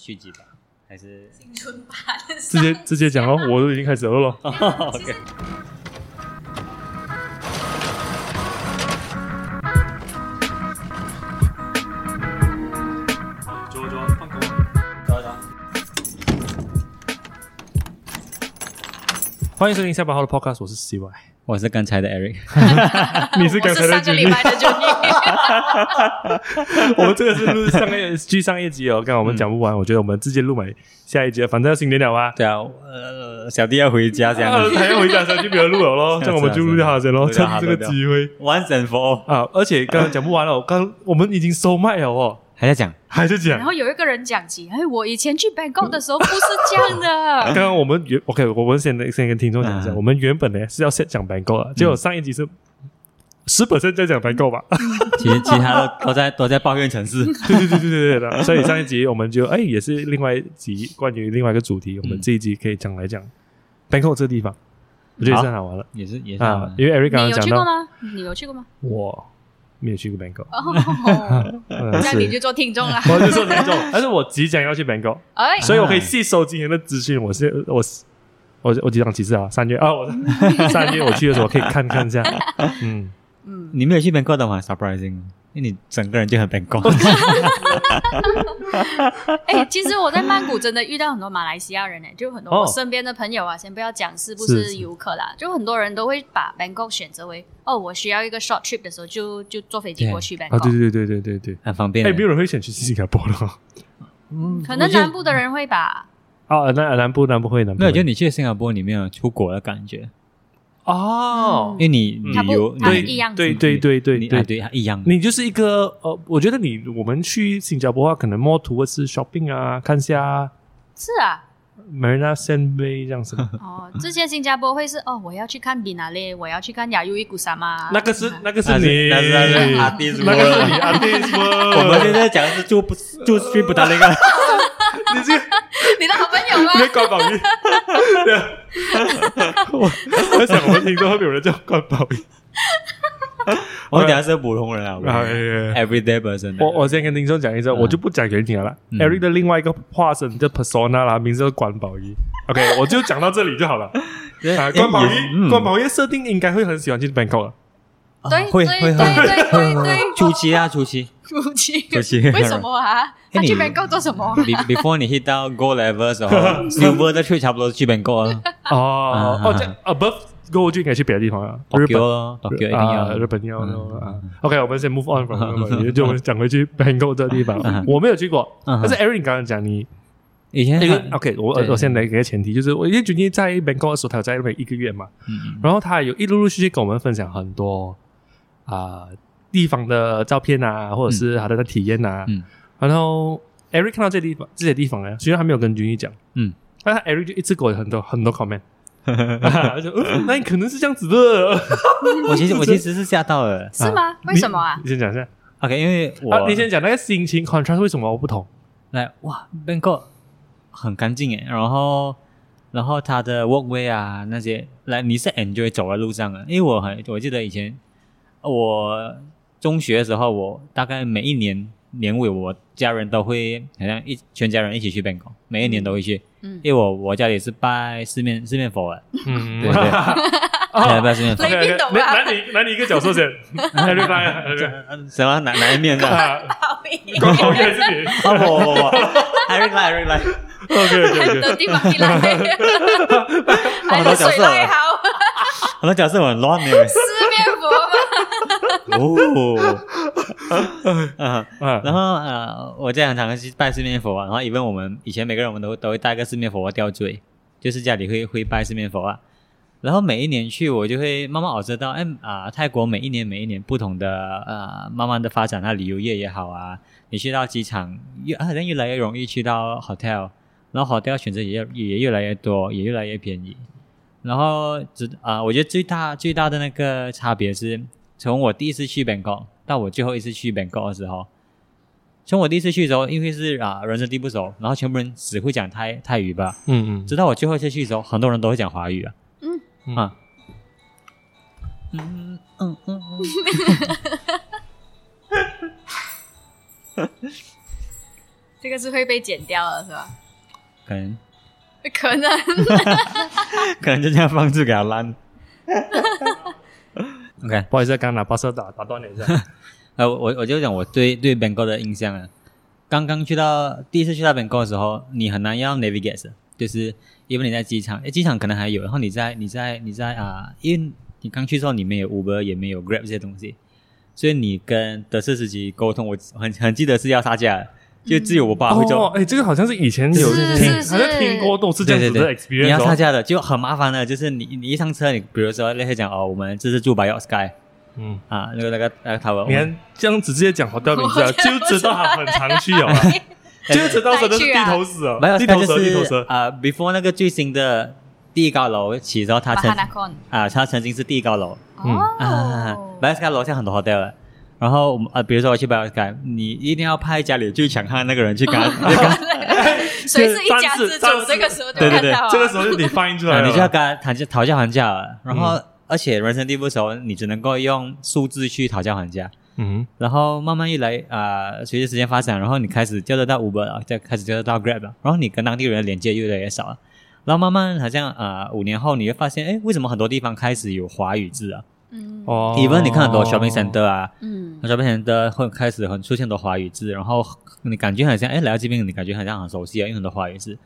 续集吧？还是青春版直接 直接讲哦，我都已经开始了咯。OK？走走，放工。走走。欢迎收听下班后的 Podcast，我是 CY。我是刚才的 Eric，你是我刚才的是上个 Jenny 礼拜的 Jenny，我们这个是录上个剧上一集哦，刚刚我们讲不完，我觉得我们直接录埋下一集，反正要新年了啊。对啊，呃，小弟要回家这样 啊，他要回家，所以就不要录了咯。这样我们就录掉他先咯，录趁这个机会，once and for all，啊！而且刚刚讲不完了，刚我们已经收麦了哦，还在讲，还在讲然。后有一个人讲起，哎，我以前去 Bangkok 的时候不是这样的刚，刚我们原 OK，我们先先跟听众讲一下，嗯我们原本呢是要先讲 Bangkok 的，结果上一集是十 percent 在讲 Bangkok 吧？其实其他的都在都在抱怨城市，对对对对对对的，所以上一集我们就哎也是另外一集关于另外一个主题，我们这一集可以讲来讲 Bangkok 这个地方，我觉得是很好玩了也是也是啊，因为 Eric 刚你有刚讲到去过吗？你有去过吗？我没有去过 Bangkok，那你就做听众啦。我就做听众，但是我即将要去 Bangkok，哎，所以我可以吸收今天的资讯。我是我是我我几张几次啊？三月啊，我三月我去的时候可以看看一下，嗯。嗯，你没有去 Bangkok 的吗？Surprising，因为你整个人就很 Bangkok，哎，其实我在曼谷真的遇到很多马来西亚人呢，就很多哦我身边的朋友啊，先不要讲是不是游客啦，就很多人都会把 Bangkok 选择为哦，我需要一个 short trip 的时候，就就坐飞机对过去啊，对 Bangkok。对对对对对对。很方便哎，的。没有人会选去新加坡的哦。嗯 可能南部的人会吧，哦，南南部南部会南部没有，会就你去新加坡，你没有出国的感觉，哦。因为你它旅游，它你一样对对对对对你啊对一样，你就是一个呃，我觉得你我们去新加坡的话，可能 more towards shopping 啊，看一下是啊。Marina Bay 这样子。哦，之前新加坡会是哦，我要去看比哪里，我要去看雅优伊古萨嘛。那个是那个是那是你，那是那是 artist 那个是你 artist 我们现在讲的是住不住 street 不达那个，你这你的好朋友吗你？在关宝仪。对啊我我在想，我们听众会不会有人叫关宝仪？我们讲的是普通人啊，everyday person。我我先跟听众讲一下，我就不讲原型了啦。嗯 Eric 的另外一个化身叫 persona 啦，名字叫关宝仪。OK，我就讲到这里就好了。关宝仪关宝仪的设定应该会很喜欢去 Bangkok 的。对会会对对会对对对，初期啊，初期初期初期为什么啊？他去你 Bangkok 做什么？，be before 你 hit 到 gold level 的时候，silver 的 trade 差不多去 Bangkok 了哦哦，这 above go 就应该去别的地方了。日本。咯，Tokyo 一定啊，要。日本要嗯啊。OK，我们先 move on from 关宝仪，就我们讲回去 Bangkok 这个地方。嗯。我没有去过，嗯但是 Eric 刚刚讲你以前 OK，我对。我先来给个前提，就是我因为君君在 Bangkok 的时候，他有在那边一个月嘛，嗯然后他有一陆陆续续跟我们分享很多啊、地方的照片啊，或者是他的体验啊。嗯然后 Eric 看到这地方这些地方呢，虽然他没有跟君君讲，嗯，但他 Eric 就一直给我很多很多 comment，他就嗯，那你可能是这样子的。我其实 我其实是吓到了是吗？为什么啊你？先讲一下，OK，因为我啊，你先讲那个心情 contrast 为什么我不同？来哇，Bangkok 很干净诶，然后然后它的 walkway 啊那些，来你是 enjoy 走在路上啊，因为我很我记得以前我中学的时候，我大概每一年年尾，我家人都会好像一全家人一起去 Bangkok，每一年都会去，嗯，因为我我家里是拜四面四面佛的，嗯，对对 对，拜四面佛，雷宾懂啊拿你拿你一个角色先 来，Eric 什么哪哪一面的？哦不不不，Eric 来 Eric 来，？OK OK 很 OK。多地方一来，还是水来好，很多角色我很乱的。哦，然后呃，我家很常去拜四面佛啊，然后因为我们以前每个人我们都都会带个四面佛吊坠，就是家里会会拜四面佛啊。然后每一年去，我就会慢慢我知道，哎啊、泰国每一年每一年不同的呃，慢慢的发展，它旅游业也好啊，你去到机场越好像越来越容易去到 hotel，然后 hotel 选择也越也越来越多，也越来越便宜。然后只啊、我觉得最大最大的那个差别是，从我第一次去 Bangkok 到我最后一次去 Bangkok 的时候，从我第一次去的时候，因为是啊、人生地不熟，然后全部人只会讲泰泰语吧，嗯嗯，直到我最后一次去的时候，很多人都会讲华语啊。嗯嗯啊。嗯嗯嗯嗯。这个是会被剪掉了，是吧？可能可能。可能就这样放置给它烂。OK，不好意思，刚刚拿巴士打打断你一下。呃，我我就讲我对对 Bangkok 的印象啊，刚刚去到第一次去到 Bangkok 的时候，你很难要 navigate，的就是因为你在机场，诶，机场可能还有，然后你在你在你在啊、因为你刚去的时候你没有 Uber 也没有 Grab 这些东西，所以你跟德士司机沟通，我很很记得是要杀价的，就只有我爸会做。哦，哎，这个好像是以前有是听，是好像听过都是这样子的对对对，你。要杀价的就很麻烦的，就是你你一上车，你比如说那些讲哦，我们这是住 b y o Sky 嗯，啊，那个那个那个 tower，你看这样子直接讲好掉名字啊，就知道他很常去哦，就知道真的是地头蛇？地头蛇，地头蛇。啊，before 那个最新的第一高楼起的时候，它曾啊，它曾经是第一高楼。嗯啊哦 b y o Sky 楼下很多 hotel 的。然后我们啊，比如说我去 y o Sky，你一定要派家里最强悍的那个人去跟他，去跟他谁是 一家之主？这个时候就对对对这个时候就你反映出来你就要跟他谈价讨价还价了。然后、嗯而且人生地不熟，你只能够用数字去讨价还价。嗯然后慢慢一来啊、随着时间发展，然后你开始叫得到 Uber 了，再开始叫得到 Grab 了，然后你跟当地人的连接越来越少了。然后慢慢好像啊、五年后你会发现，哎，为什么很多地方开始有华语字啊嗯。哦？even 你看很多 shopping center 啊嗯，shopping center 会开始很出现很多华语字，然后你感觉很像，哎，来到这边你感觉好像很熟悉啊，因为很多华语字。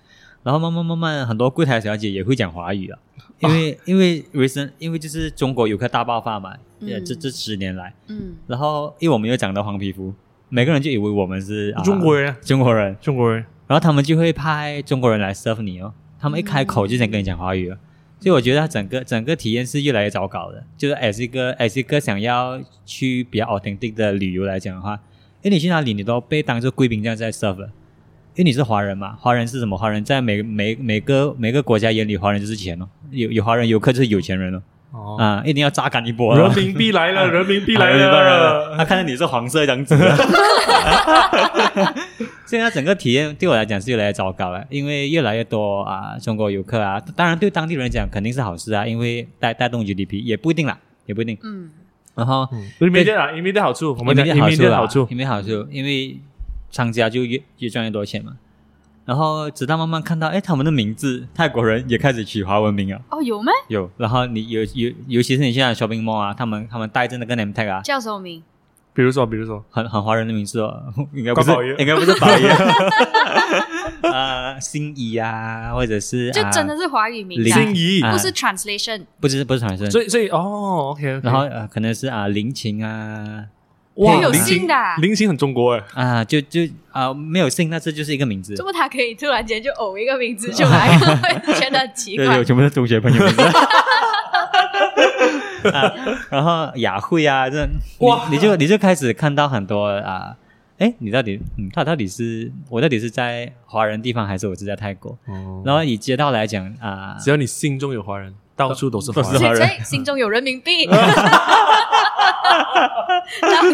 然后慢慢慢慢，很多柜台小姐也会讲华语啊，因为、因为 recent 因为就是中国游客大爆发嘛，呃，这嗯。这十年来，嗯。然后因为我们又长得黄皮肤，每个人就以为我们是、啊中国人，中国人，中国人，然后他们就会派中国人来 serve 你哦，他们一开口就想跟你讲华语了，所以我觉得它整个整个体验是越来越糟糕的。就是 as 一个 as 一个想要去比较 authentic 的旅游来讲的话，因为你去哪里你都被当做贵宾这样在 serve，了因为你是华人嘛，华人是什么？华人在每每每个每个国家眼里，华人就是钱哦，有有华人游客就是有钱人哦，哦，啊，一定要榨干一波哦。人民币来了，人民币来啊人民币来了，他看到你是黄色这样子，现在整个体验对我来讲是越来越糟糕了，因为越来越多啊中国游客啊，当然对当地人讲肯定是好事啊，因为带带动 GDP 也不一定啦，也不一定。嗯然后人民币啊，人民币的好处，我们讲人民币因为好处啦的好处，因为好处，因为商家就越越赚越多钱嘛。然后直到慢慢看到，哎，他们的名字泰国人也开始取华文名啊，哦有吗？有。然后你有有，尤其是你现在 shopping mall 啊，他们他们带着那个 name tag 啊，叫什么名？比如说，比如说，很很华人的名字哦，应该不是关宝爷，应该不是宝爷，啊，心仪啊，或者是就啊真的是华语名林啊，心仪。啊。不是 translation。不是不是 translation，，所以所以哦，OK，然后呃，可能是啊林琴啊。哇，有姓的啊。林琴很中国哎，啊，就就啊没有姓，那这就是一个名字。这，么他可以突然间就偶一个名字出来，会觉得很奇对，怪有。全部是中学朋友名字。啊，然后雅慧啊，这哇。你你就你就开始看到很多啊，哎，你到底嗯，他到底是我到底是在华人地方还是我是在泰国？哦，然后以街道来讲啊，只要你心中有华人，到处都是华人。都是华人心中有人民币，到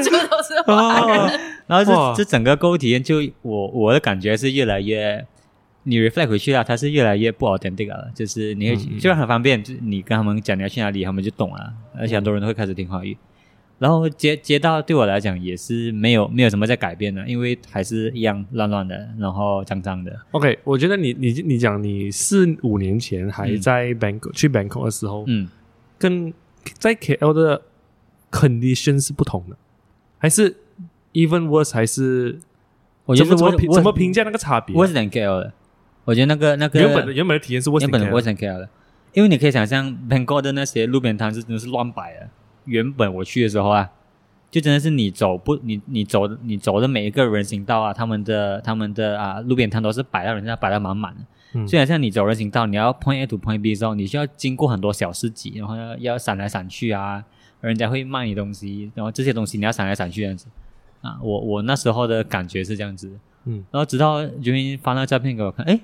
处都是华人。哦，然后哇。这这整个购物体验就我我的感觉是越来越，你 reflect 回去啊，它是越来越不 authentic 了。就是你会嗯嗯虽然很方便，就是你跟他们讲你要去哪里，他们就懂了，而且很多人都会开始听华语。然后街街道对我来讲也是没有没有什么在改变的，因为还是一样乱乱的，然后脏脏的。OK，我觉得你你你讲你四五年前还嗯在 Bangkok、去 Bangkok 的时候，嗯，跟在 KL 的 condition 是不同的，还是 even worse，还是我觉得怎么怎么评怎么评价那个差别？我是很 KL 的，我觉得那个那个原本的原本的体验是 worse 原本的 than 我 KL 很 KL 的，因为你可以想象 Bangkok 的那些路边摊是真的是乱摆的。原本我去的时候啊，就真的是你走不你你走你走的每一个人行道啊，他们的他们的啊路边摊都是摆到人家摆的满满的。嗯虽然像你走人行道，你要 point A to point B 的时候，你需要经过很多小市集，然后要要闪来闪去啊，人家会卖你东西，然后这些东西你要闪来闪去这样子啊。我我那时候的感觉是这样子，嗯，然后直到 j u 发那个照片给我看，哎，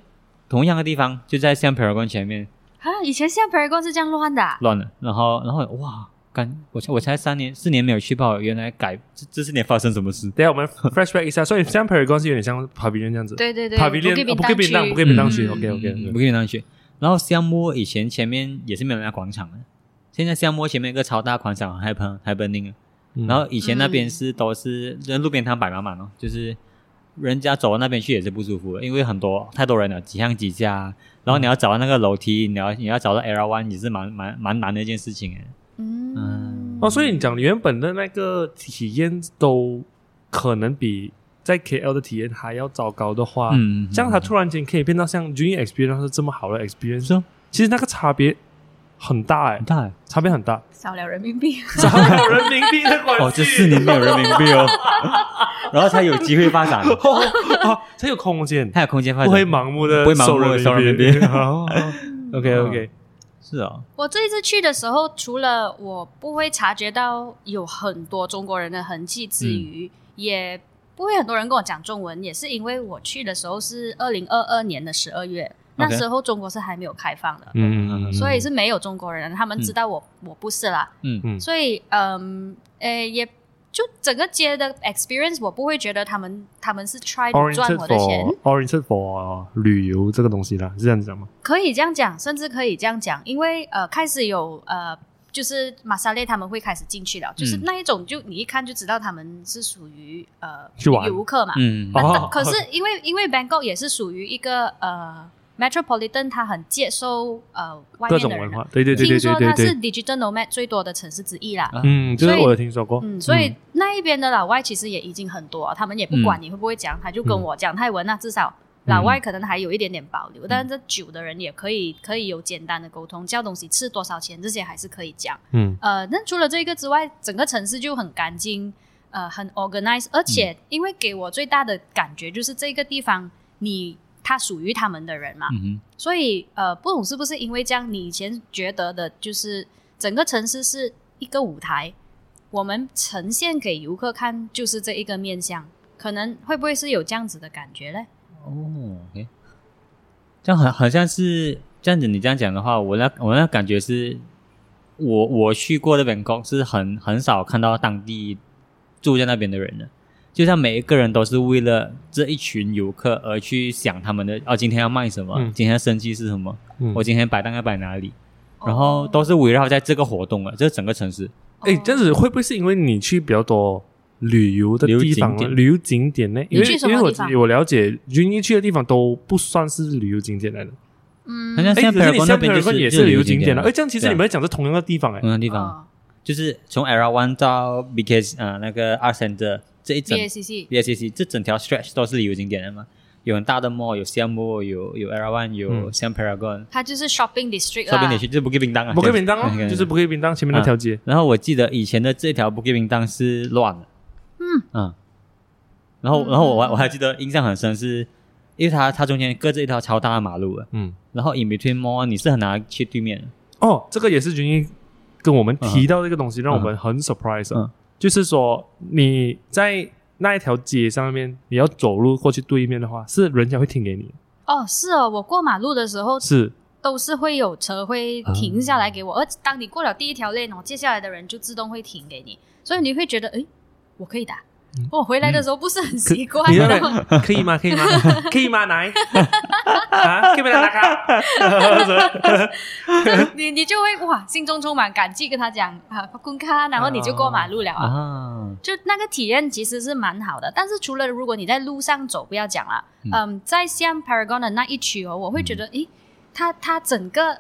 同样的地方就在像 Paragon 前面。啊，以前现在 Paragon 是这样乱的啊，乱了，然后然后哇，干我才我才三年四年没有去报，原来改这这四年发生什么事？等一下我们 fresh back 一下，所以像 Paragon 是有点像 Pavilion 这样子，对对对，，Pavilion 不不可以便当，不可以以便当区。嗯，OK OK 不 OK，可以上去。然后项目以前前面也是没有人家广场的，现在项目前面一个超大广场，还喷还 burning 啊。嗯。然后以前那边是都是人路边摊摆满满哦，就是人家走到那边去也是不舒服的，因为很多太多人了，几巷几家，然后你要找到那个楼梯，你要你要找到 L one 也是蛮蛮蛮难的一件事情哎。嗯，哦，所以你讲原本的那个体验都可能比在 KL 的体验还要糟糕的话，嗯，这样它突然间可以变到像 Junior Experience 这么好的 experience，其实那个差别很大哎。很，大哎。差别很大，少了人民币。少了人民币的关系。哦，这四年没有人民币哦，然后才有机会发展，哦，才有空间，才有空间发展，不会盲目的不会盲目的收人民币。OK OK，是啊，我这一次去的时候，除了我不会察觉到有很多中国人的痕迹之余，也不会很多人跟我讲中文，也是因为我去的时候是二零二二年的十二月，那时候中国是还没有开放的，嗯嗯，所以是没有中国人，他们知道我、我不是啦，嗯。嗯。所以嗯呃也就整个街的 experience，我不会觉得他们他们是 try to 赚我的钱。For，oriented for 旅游这个东西啦，是这样子讲吗？可以这样讲，甚至可以这样讲，因为呃，开始有呃，就是马萨列他们会开始进去了，就是那一种，就你一看就知道他们是属于呃游客嘛。嗯。哦。可是因为因为 Bangkok 也是属于一个呃 metropolitan，它很接受呃外面的人。的。种文化，对对对对听说对对它是，digital nomad 最多的城市之一啦。啊。嗯，这个我有听说过，嗯，所以那一边的老外其实也已经很多，他们也不管你会不会讲，他就跟我讲泰文啊，至少老外可能还有一点点保留，但是这久的人也可以可以有简单的沟通，叫东西吃多少钱这些还是可以讲。嗯。呃，那除了这个之外，整个城市就很干净，呃，很 organized，而且因为给我最大的感觉就是这个地方你它属于他们的人嘛，嗯所以呃，不懂是不是因为这样，你以前觉得的就是整个城市是一个舞台，我们呈现给游客看就是这一个面相，可能会不会是有这样子的感觉嘞？哦，OK，这样很好像是这样子，你这样讲的话，我那我那感觉是，我我去过那边公是很很少看到当地住在那边的人的，就像每一个人都是为了这一群游客而去想他们的哦，今天要卖什么，嗯。今天的生计是什么，嗯。我今天摆档要摆哪里，然哦。后都是围绕在这个活动啊，这整个城市。哎，这样子会不会是因为你去比较多旅游的地方旅游景点。旅游景点呢？因为因为我我了解，云一去的地方都不算是旅游景点来的。嗯哎，好像像可是你 Paragon 那像边 Paragon 就是也是旅游景点了。了哎，这样其实你们讲是同样的地方哎。同样的地方，哦。就是从 Era One 到 BK 呃那个 Art Center 这一整 BACC BSCC 这整条 stretch 都是旅游景点的嘛，有很大的 mall，有 Siam Mall，有有 Era One，有嗯。Siam Paragon，它就是 shopping district 啦。说不定你去就是 Bukit Bintang 啊，不给便当对哦，就是不给便当前面那条街。然后我记得以前的这条 Bukit Bintang 是乱的，嗯。嗯，然后嗯然后我还我还记得印象很深是，因为它它中间隔着一条超大的马路的，嗯，然后 in between mall 你是很难去对面的，哦，这个也是云一跟我们提到这个东西，让我们很 surprise 啊。嗯。就是说你在那一条街上面，你要走路过去对面的话，是人家会停给你，哦，是哦，我过马路的时候是都是会有车会停下来给我，而当你过了第一条内哦，接下来的人就自动会停给你，所以你会觉得，诶，我可以打。我回来的时候不是很习惯，可以吗？可以吗？可以吗？来。啊，可以不可以打卡？你你就会哇，心中充满感激，跟他讲啊，滚卡，然后你就过马路了啊。啊，就那个体验其实是蛮好的，但是除了如果你在路上走，不要讲了，嗯。在像 Paragon 的那一区哦，我会觉得，诶，它它整个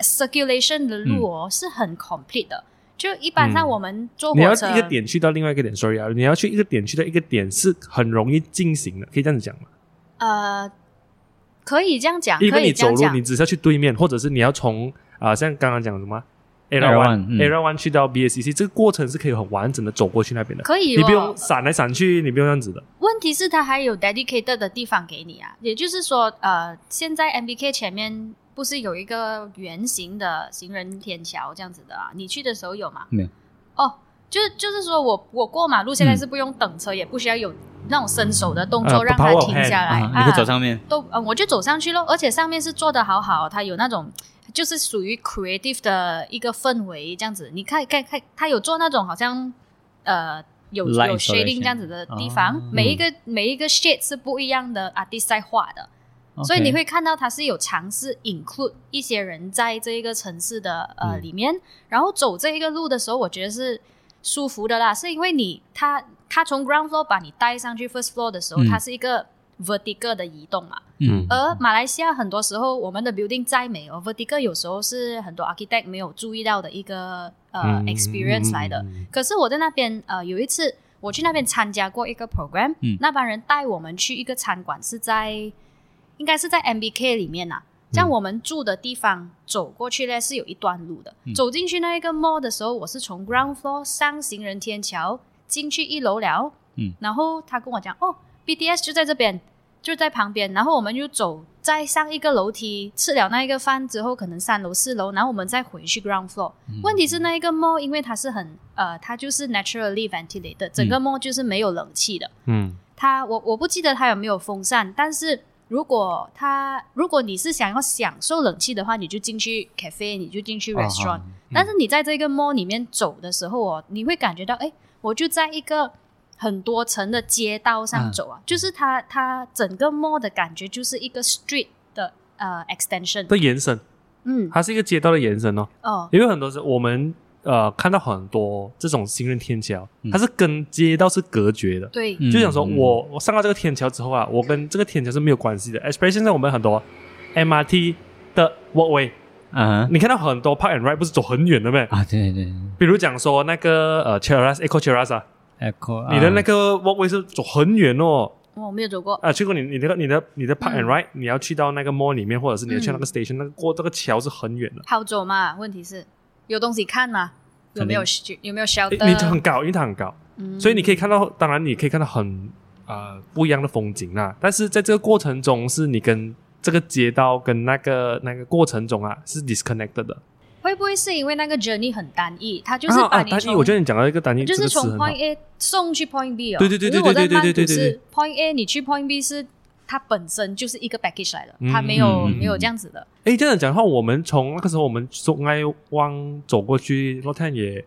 circulation 的路哦、是很 complete 的，就一般上嗯。我们坐你要，一个点去到另外一个点，sorry 啊，你要去一个点去到一个点是很容易进行的，可以这样子讲吗？呃，可以这样讲，因可为你走路，你，只是要去对面，或者是你要从啊、像刚刚讲什么 Era Era One One，嗯。Era One 去到 BSCC，这个过程是可以很完整的走过去那边的，可以、哦，你不用闪来闪去，你不用这样子的。问题是它还有 dedicated 的地方给你啊，也就是说，呃，现在 MBK 前面不是有一个圆形的行人天桥这样子的啊？你去的时候有吗？没有。哦，就是就是说我我过马路现在是不用等车，也不需要有那种伸手的动作、啊让它停下来，啊，你可以走上面，都呃，我就走上去咯，而且上面是做的好好，它有那种就是属于 creative 的一个氛围，这样子。你看看看，它有做那种好像呃有有 shading 这样子的地方，哦每一个每一个 shade 是不一样的 artist 在画的。所以你会看到它是有尝试 include 一些人在这一个城市的呃、嗯。里面，然后走这一个路的时候，我觉得是舒服的啦，是因为你它它从 ground floor 把你带上去 first floor 的时候，嗯。它是一个 vertical 的移动嘛。嗯。而马来西亚很多时候，我们的 building 再美哦，vertical 有时候是很多 architect 没有注意到的一个呃、嗯 experience 来的。可是我在那边呃有一次我去那边参加过一个 program，、嗯。那帮人带我们去一个餐馆，是在应该是在 MBK 里面呐、这样我们住的地方走过去呢是有一段路的。走进去那一个 mall 的时候，我是从 ground floor 上行人天桥进去一楼了。嗯，然后他跟我讲，哦，BTS 就在这边，就在旁边。然后我们就走，再上一个楼梯，吃了那一个饭之后，可能三楼四楼，然后我们再回去 ground floor。问题是那一个 mall，因为它是很呃，它就是 naturally ventilated，整个 mall 就是没有冷气的。嗯它我我不记得它有没有风扇，但是如果他如果你是想要享受冷气的话，你就进去 cafe，你就进去 restaurant、哦但是你在这个 mall 里面走的时候哦，你会感觉到，哎，我就在一个很多层的街道上走啊，就是它它整个 mall 的感觉就是一个 street 的呃 extension，的延伸，嗯。它是一个街道的延伸哦。哦，因为很多时候我们呃看到很多这种行人天桥，嗯它是跟街道是隔绝的。对，嗯就想说我我上到这个天桥之后啊，我跟这个天桥是没有关系的。especially 现在我们很多 MRT 的 walkway，啊你看到很多 park and ride 不是走很远的咩？啊，对对比如讲说那个呃 Cheras Echo Cheras 啊，，Echo，你的那个个 walkway 是走很远哦。我没有走过，啊，去过你你那个你的你的 park and 嗯 ride，、你要去到那个 mall 里面，或者是你要去嗯那个 station，、那个过这个桥是很远的。好走嘛？问题是有东西看吗？有没有有没有你就很高，因为它很高，嗯所以你可以看到，当然你可以看到很呃不一样的风景啦。但是在这个过程中，是你跟这个街道跟那个那个过程中啊是 disconnected 的。会不会是因为那个 journey 很单一？它就是啊啊，把你从、单一，我觉得你讲到一个单一，就是从 Point A 送去 Point B 哦。对对对对对对对对对对 Point A，你去 Point B 是它本身就是一个 package 来的，嗯它没有、嗯没有这样子的。诶，这样讲的话，我们从那个时候我们从爱湾走过去，洛探也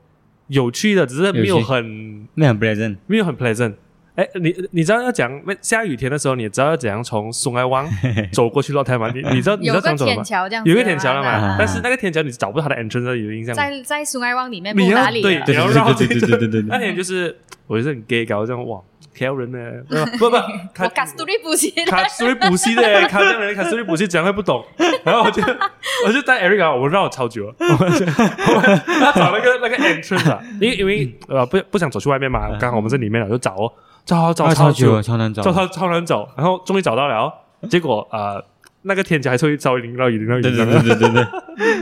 有趣的，只是没有很那很 pleasant，没有很 pleasant。哎，你你知道要讲下雨天的时候，你知道要怎样从松爱湾走过去洛泰吗？你你知道你知道怎么走的吗？天桥这样子，有个天桥了啊嘛，但是那个天桥你找不到它的 entrance，有印象吗？在在松爱湾里面你要不哪里对对对对对对对 那天就是我就是很 gay 搞这样哇，挑人呢，不不，我卡卡斯图利补习的，卡斯里补习的，卡这样人卡苏里补习讲会不懂，然后我就我就带 Eric 啊，我绕了超久。了，我们我们要找那个那个 entrance 啊，因为因为呃不不想走去外面嘛，刚好我们在里面了，就找哦找找啊超久超难找，找超超难找，然后终于找到了哦，结果呃那个天桥还是会稍微淋到雨，淋到雨，对对对对对对，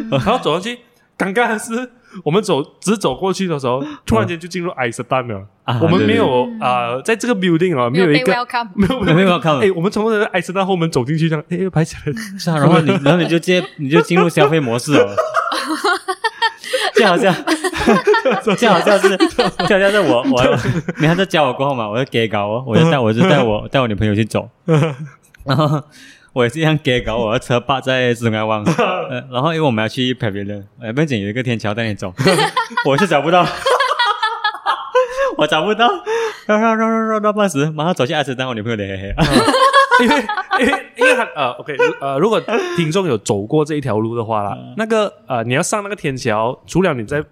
然后走上去，尴尬的是，我们走只走过去的时候，突然间就进入埃斯丹了。啊我们没有对对呃，在这个 building 啊，没有一个 welcome。没有没有 welcome 哎，我们从那个埃斯丹后门走进去，这样哎拍起来，是啊，然后你然后你就接你就进入消费模式哦。就好像，就好像是，就好像是我我，你看在教我过后嘛，我就给搞哦，我就带我就带我带我女朋友去走，然后我也是一样给搞，我的车霸在松爱湾，呃，然后因为我们要去 Pavilion，呃，不仅有一个天桥带你走，我是找不到，我找不到，绕绕绕绕绕到半时，马上走去阿斯丹，我女朋友脸黑黑，因为因为因为他呃，OK 呃，如果听众有走过这一条路的话啦，那个呃，你要上那个天桥，除了你在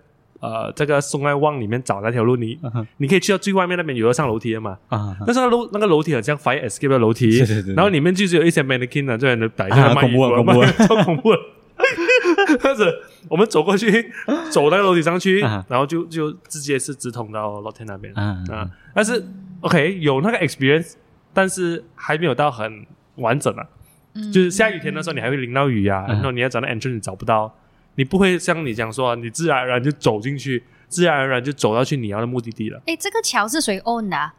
呃这个松爱旺里面找那条路，你你可以去到最外面那边有的上楼梯的嘛。啊，但是那楼那个楼梯很像 fire escape 的楼梯，是是是然后里面就是有一些 mannequin 啊，这样的摆在啊那卖衣服恐怖啊恐怖啊卖超恐怖的。但是我们走过去，走那个楼梯上去，啊。然后就就直接是直通到 o t 那边。啊。啊。但是 OK 有那个 experience，但是还没有到很完整啊。嗯。就是下雨天的时候，你还会淋到雨啊，嗯。然后你要找那 entrance 你找不到，你不会像你讲说，你自然而然就走进去，自然而然就走到去你要的目的地了。哎，这个桥是谁 own 的啊？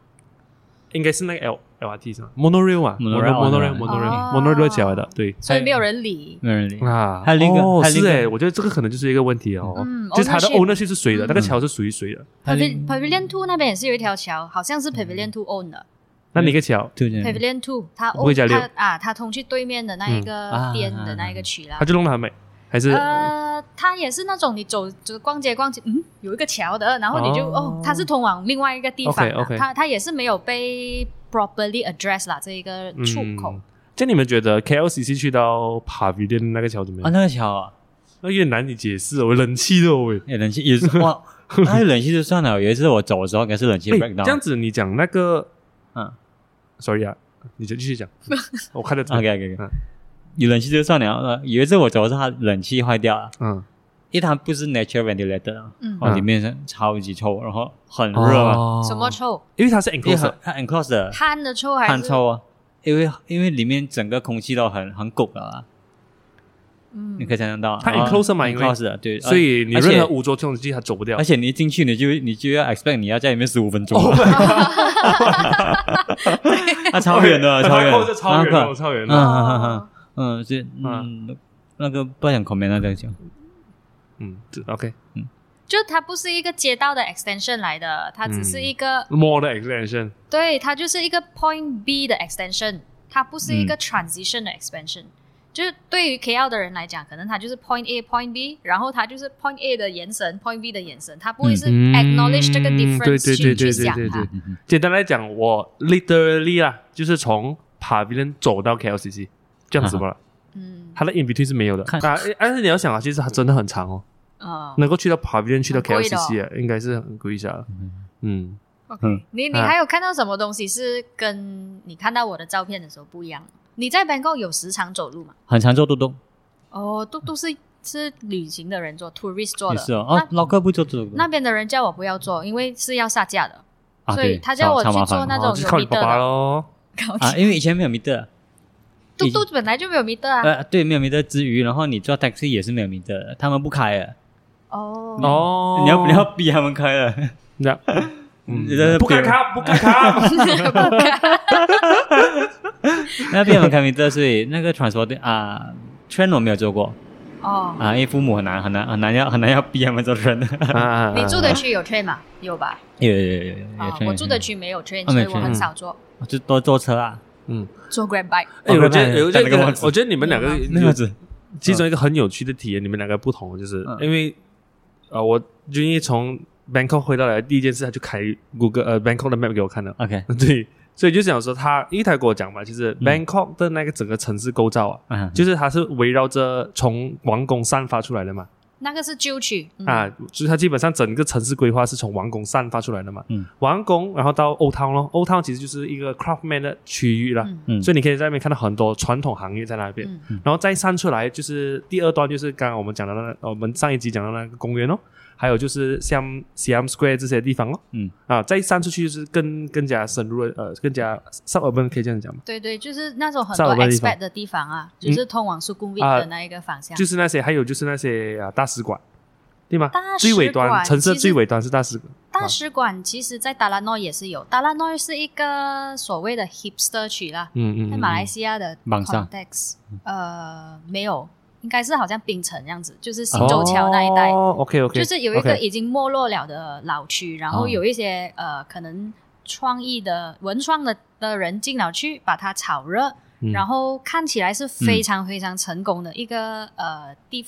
应该是那个 L L R T 是吗？monorail 啊 Monorail monorail 哦 monorail 哦 monorail 起来的，对所以没有人理。没有人理。啊。还有另一个是哎，我觉得这个可能就是一个问题哦嗯，就是它的 ownership ownership 是谁的，嗯那个桥是属于谁的？Pavilion Two 那边也是有一条桥，好像是 Pavilion Two own 的。那哪个桥？Pavilion Two 它 own 它啊，它通去对面的那一个嗯边啊的那一个区啦它。就弄得很美，还是呃，它也是那种你走走逛街逛街，嗯，有一个桥的，然后你就哦哦它是通往另外一个地方的 OK，OK 它它也是没有被 properly address 啦这一个出口。嗯这你们觉得 KLCC 去到 Pavilion 那个桥怎么样啊，样？那个桥啊，那有点难以解释哦，我冷气的哦喂。有人去也是哇，那 冷气就算了。有一次我走的时候，应该是冷气。这样子你讲那个嗯，sorry 啊，你就继续讲，我看得出。，OK OK 嗯 OK，有冷气就算了。呃，有一次我走的时候，它冷气坏掉了，嗯，因为它不是 natural ventilator 啊，嗯里面是超级臭，然后很热嘛，哦什么？臭？因为它是因为 enclosed，很它 enclosed 的汗的臭还是汗？臭啊，因为因为里面整个空气都很很拱的啊，嗯你可以想象到。它 enclosed 嘛因为 enclosed 的对，所以你而且任何污浊空气它走不掉而。且你一进去，你就你就要 expect 你要在里面十五分钟，那超远的，超 远，超远的，超远嗯的。嗯嗯嗯嗯，是嗯那个不想 comment 那个讲，嗯这，OK，嗯就它不是一个街道的 extension 来的，它只是一个，more 的 extension，对，它就是一个 point B 的 extension，它不是一嗯个 transition 的 expansion。就是对于 KL 的人来讲，可能它就是 point A point B，然后它就是 point A 的延伸，point B 的延伸，它不会是嗯 acknowledge 这个 difference 对对去对去想它对对对。简单来讲，我 literally 啊，就是从 Pavilion 走到 KLCC 这样子吧。嗯，它的 in between 是没有的。看。啊，但是你要想啊，其实它真的很长哦，呃能够去到 Pavilion 去到 KLCC 啊，应该是很贵一下了。嗯，，OK，嗯。你你啊。还有看到什么东西是跟你看到我的照片的时候不一样？你在 Bangkok 有时常走路吗？很常做嘟嘟，哦，嘟嘟是是旅行的人做，tourist 做的。也是哦，哦，老客不做嘟嘟，那边的人叫我不要做，因为是要下架的，啊对，所以他叫我去做那种有哦就是靠你 meter 爸爸的。啊，因为以前没有 meter，嘟嘟本来就没有 meter 啊。呃，对，没有 meter 之余，然后你坐 taxi 也是没有 meter，的他们不开了，哦，哦，你要你要逼他们开的，那 嗯。你在这不该边卡，不该卡。那边有开 meter，所以那个 transport 啊，train 我没有做过。哦，啊，因为父母很难很难很难要很难要逼他们坐 train，啊你住的区有 train 吗？有吧？有有有有有有啊我住的区没有 train，所以我很少坐。就多坐车啊，嗯，坐 Grab bike。哎，我觉哦得，我觉得我觉得你们两个那样子，其中一个很有趣的体验，你们两个不同，就是嗯。因为呃，我就因为从 Bangkok 回到来，第一件事他就开 Google 呃 Bangkok 的 map 给我看了，OK，对，所以就想说他，因为他跟我讲嘛，就是嗯。Bangkok 的那个整个城市构造啊，啊，就是它是围绕着从王宫散发出来的嘛，那个是旧区嗯。啊，就是它基本上整个城市规划是从王宫散发出来的嘛，嗯，王宫，然后到 Old Town 咯，Old Town 其实就是一个 craftman 的区域啦，所以你可以在那边看到很多传统行业在那边，嗯。然后再散出来就是第二段，就是刚刚我们讲到的那，我们上一集讲的那个公园哦，还有就是像 Siam Square 这些地方哦，嗯啊，再上出去就是更更加深入的，呃，更加 suburban 可以这样讲吗？对对，就是那种很多上班的地方 expat 的地方啊，就是通往苏公 v 啊的那一个方向。就是那些，还有就是那些啊大使馆，对吗？大使最尾端，馆城市的其实最尾端是大使馆。大使馆其实，在达拉诺也是有，达拉诺是一个所谓的 hipster 区啦，嗯嗯，在马来西亚的网上 context，呃，没有，应该是好像槟城这样子，就是新洲桥那一带，哦，OK OK，就是有一个已经没落了的老区，然后哦有一些、呃可能创意的文创的的人进了去，把它炒热，嗯。然后看起来是非常非常成功的一个、呃地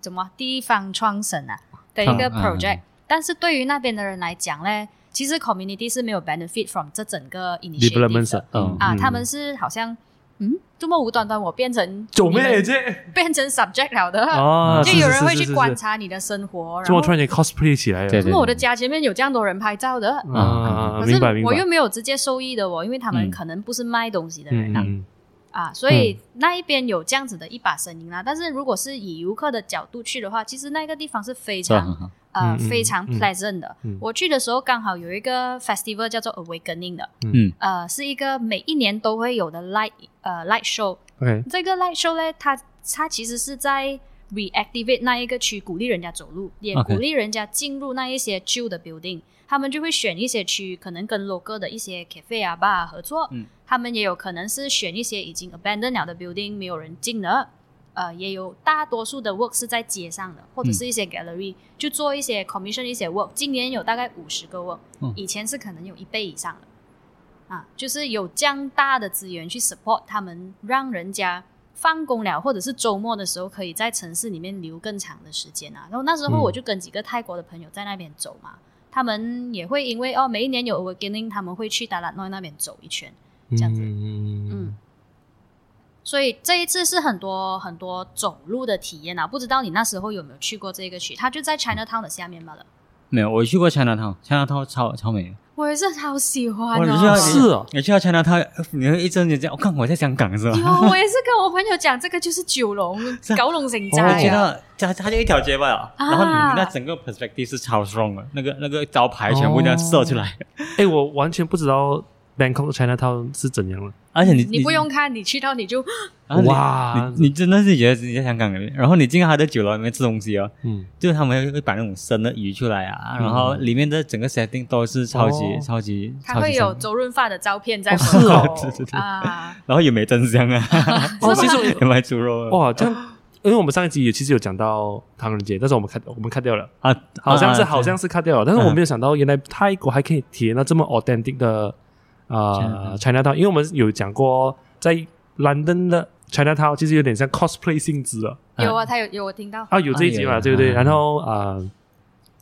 怎么地方创生啊的一个 project，、但是对于那边的人来讲呢，其实 community 是没有 benefit from 这整个 initiative 啊，他们是好像嗯这么无端端我变成做咩啫？变成 subject 了的，哦，就有人会去观察，你的生活，然后这么突然间 cosplay 起来了。对那么我的家前面有这样多人拍照的，啊，可。是我又没有直接受益的哦，因为他们嗯可能不是卖东西的人啊，嗯嗯啊，所以那一边有这样子的一把声音啦。但是如果是以游客的角度去的话，其实那个地方是非常呃非常嗯 pleasant 的嗯。我去的时候刚好有一个 festival 叫做 Awakening 的，嗯呃，是一个每一年都会有的 light 呃 light show。，OK，这个 light show 呢，它它其实是在 reactivate 那一个区，鼓励人家走路，也鼓励人家进入那一些旧的 building。他们就会选一些区，可能跟 local 的一些 cafe 啊、bar 啊合作。嗯，他们也有可能是选一些已经 abandoned 了的 building，没有人进的。呃，也有大多数的 work 是在街上的，或者是一些 gallery，、就做一些 commission 一些 work。今年有大概五十个 work，、嗯以前是可能有一倍以上的。啊，就是有这样大的资源去 support 他们，让人家放工了，或者是周末的时候，可以在城市里面留更长的时间啊。然后那时候嗯我就跟几个泰国的朋友在那边走嘛，他们也会因为哦，每一年有 awakening，他们会去达拉诺那边走一圈，这样子嗯嗯。所以这一次是很多很多走路的体验啊，不知道你那时候有没有去过这个区？它就在 Chinatown 的下面罢了。没有，我去过 China Town，China Town 超超美的。我也是超喜欢哇你去到哦。是哦你去到 China Town，你会一阵子这样，我、看我在香港是吧？有，我也是跟我朋友讲，这个就是九龙 是啊九龙城我寨啊。觉得它它就一条街罢了，啊然后你那整个 perspective 是超 strong 的，那个那个招牌全部这样射出来，哎，我完全不知道 Bangkok Chinatown 是怎样的。而且你你不，用看，你去到你就哇你你真的是觉得自己在香港里面，然后你进到他的酒楼里面吃东西哦，嗯，就是他们会摆那种生的鱼出来啊，然后里面的整个 setting 都是超级、哦。超级，他会有周润发的照片在是哦。口 对对对。啊。然后也没真香啊，哦，其实 也卖猪肉啊。哇，这样，因为我们上一集也其实有讲到唐人街，但是我们看我们看掉了，啊，好像是、啊好像是看掉了，但是我没有想到原来泰国还可以体验到这么 authentic 的呃 Chinatown，因为我们有讲过在 London 的 Chinatown 其实有点像 cosplay 性质的。有啊，他有有我听到。啊，有这一集嘛，对不对？啊然后啊，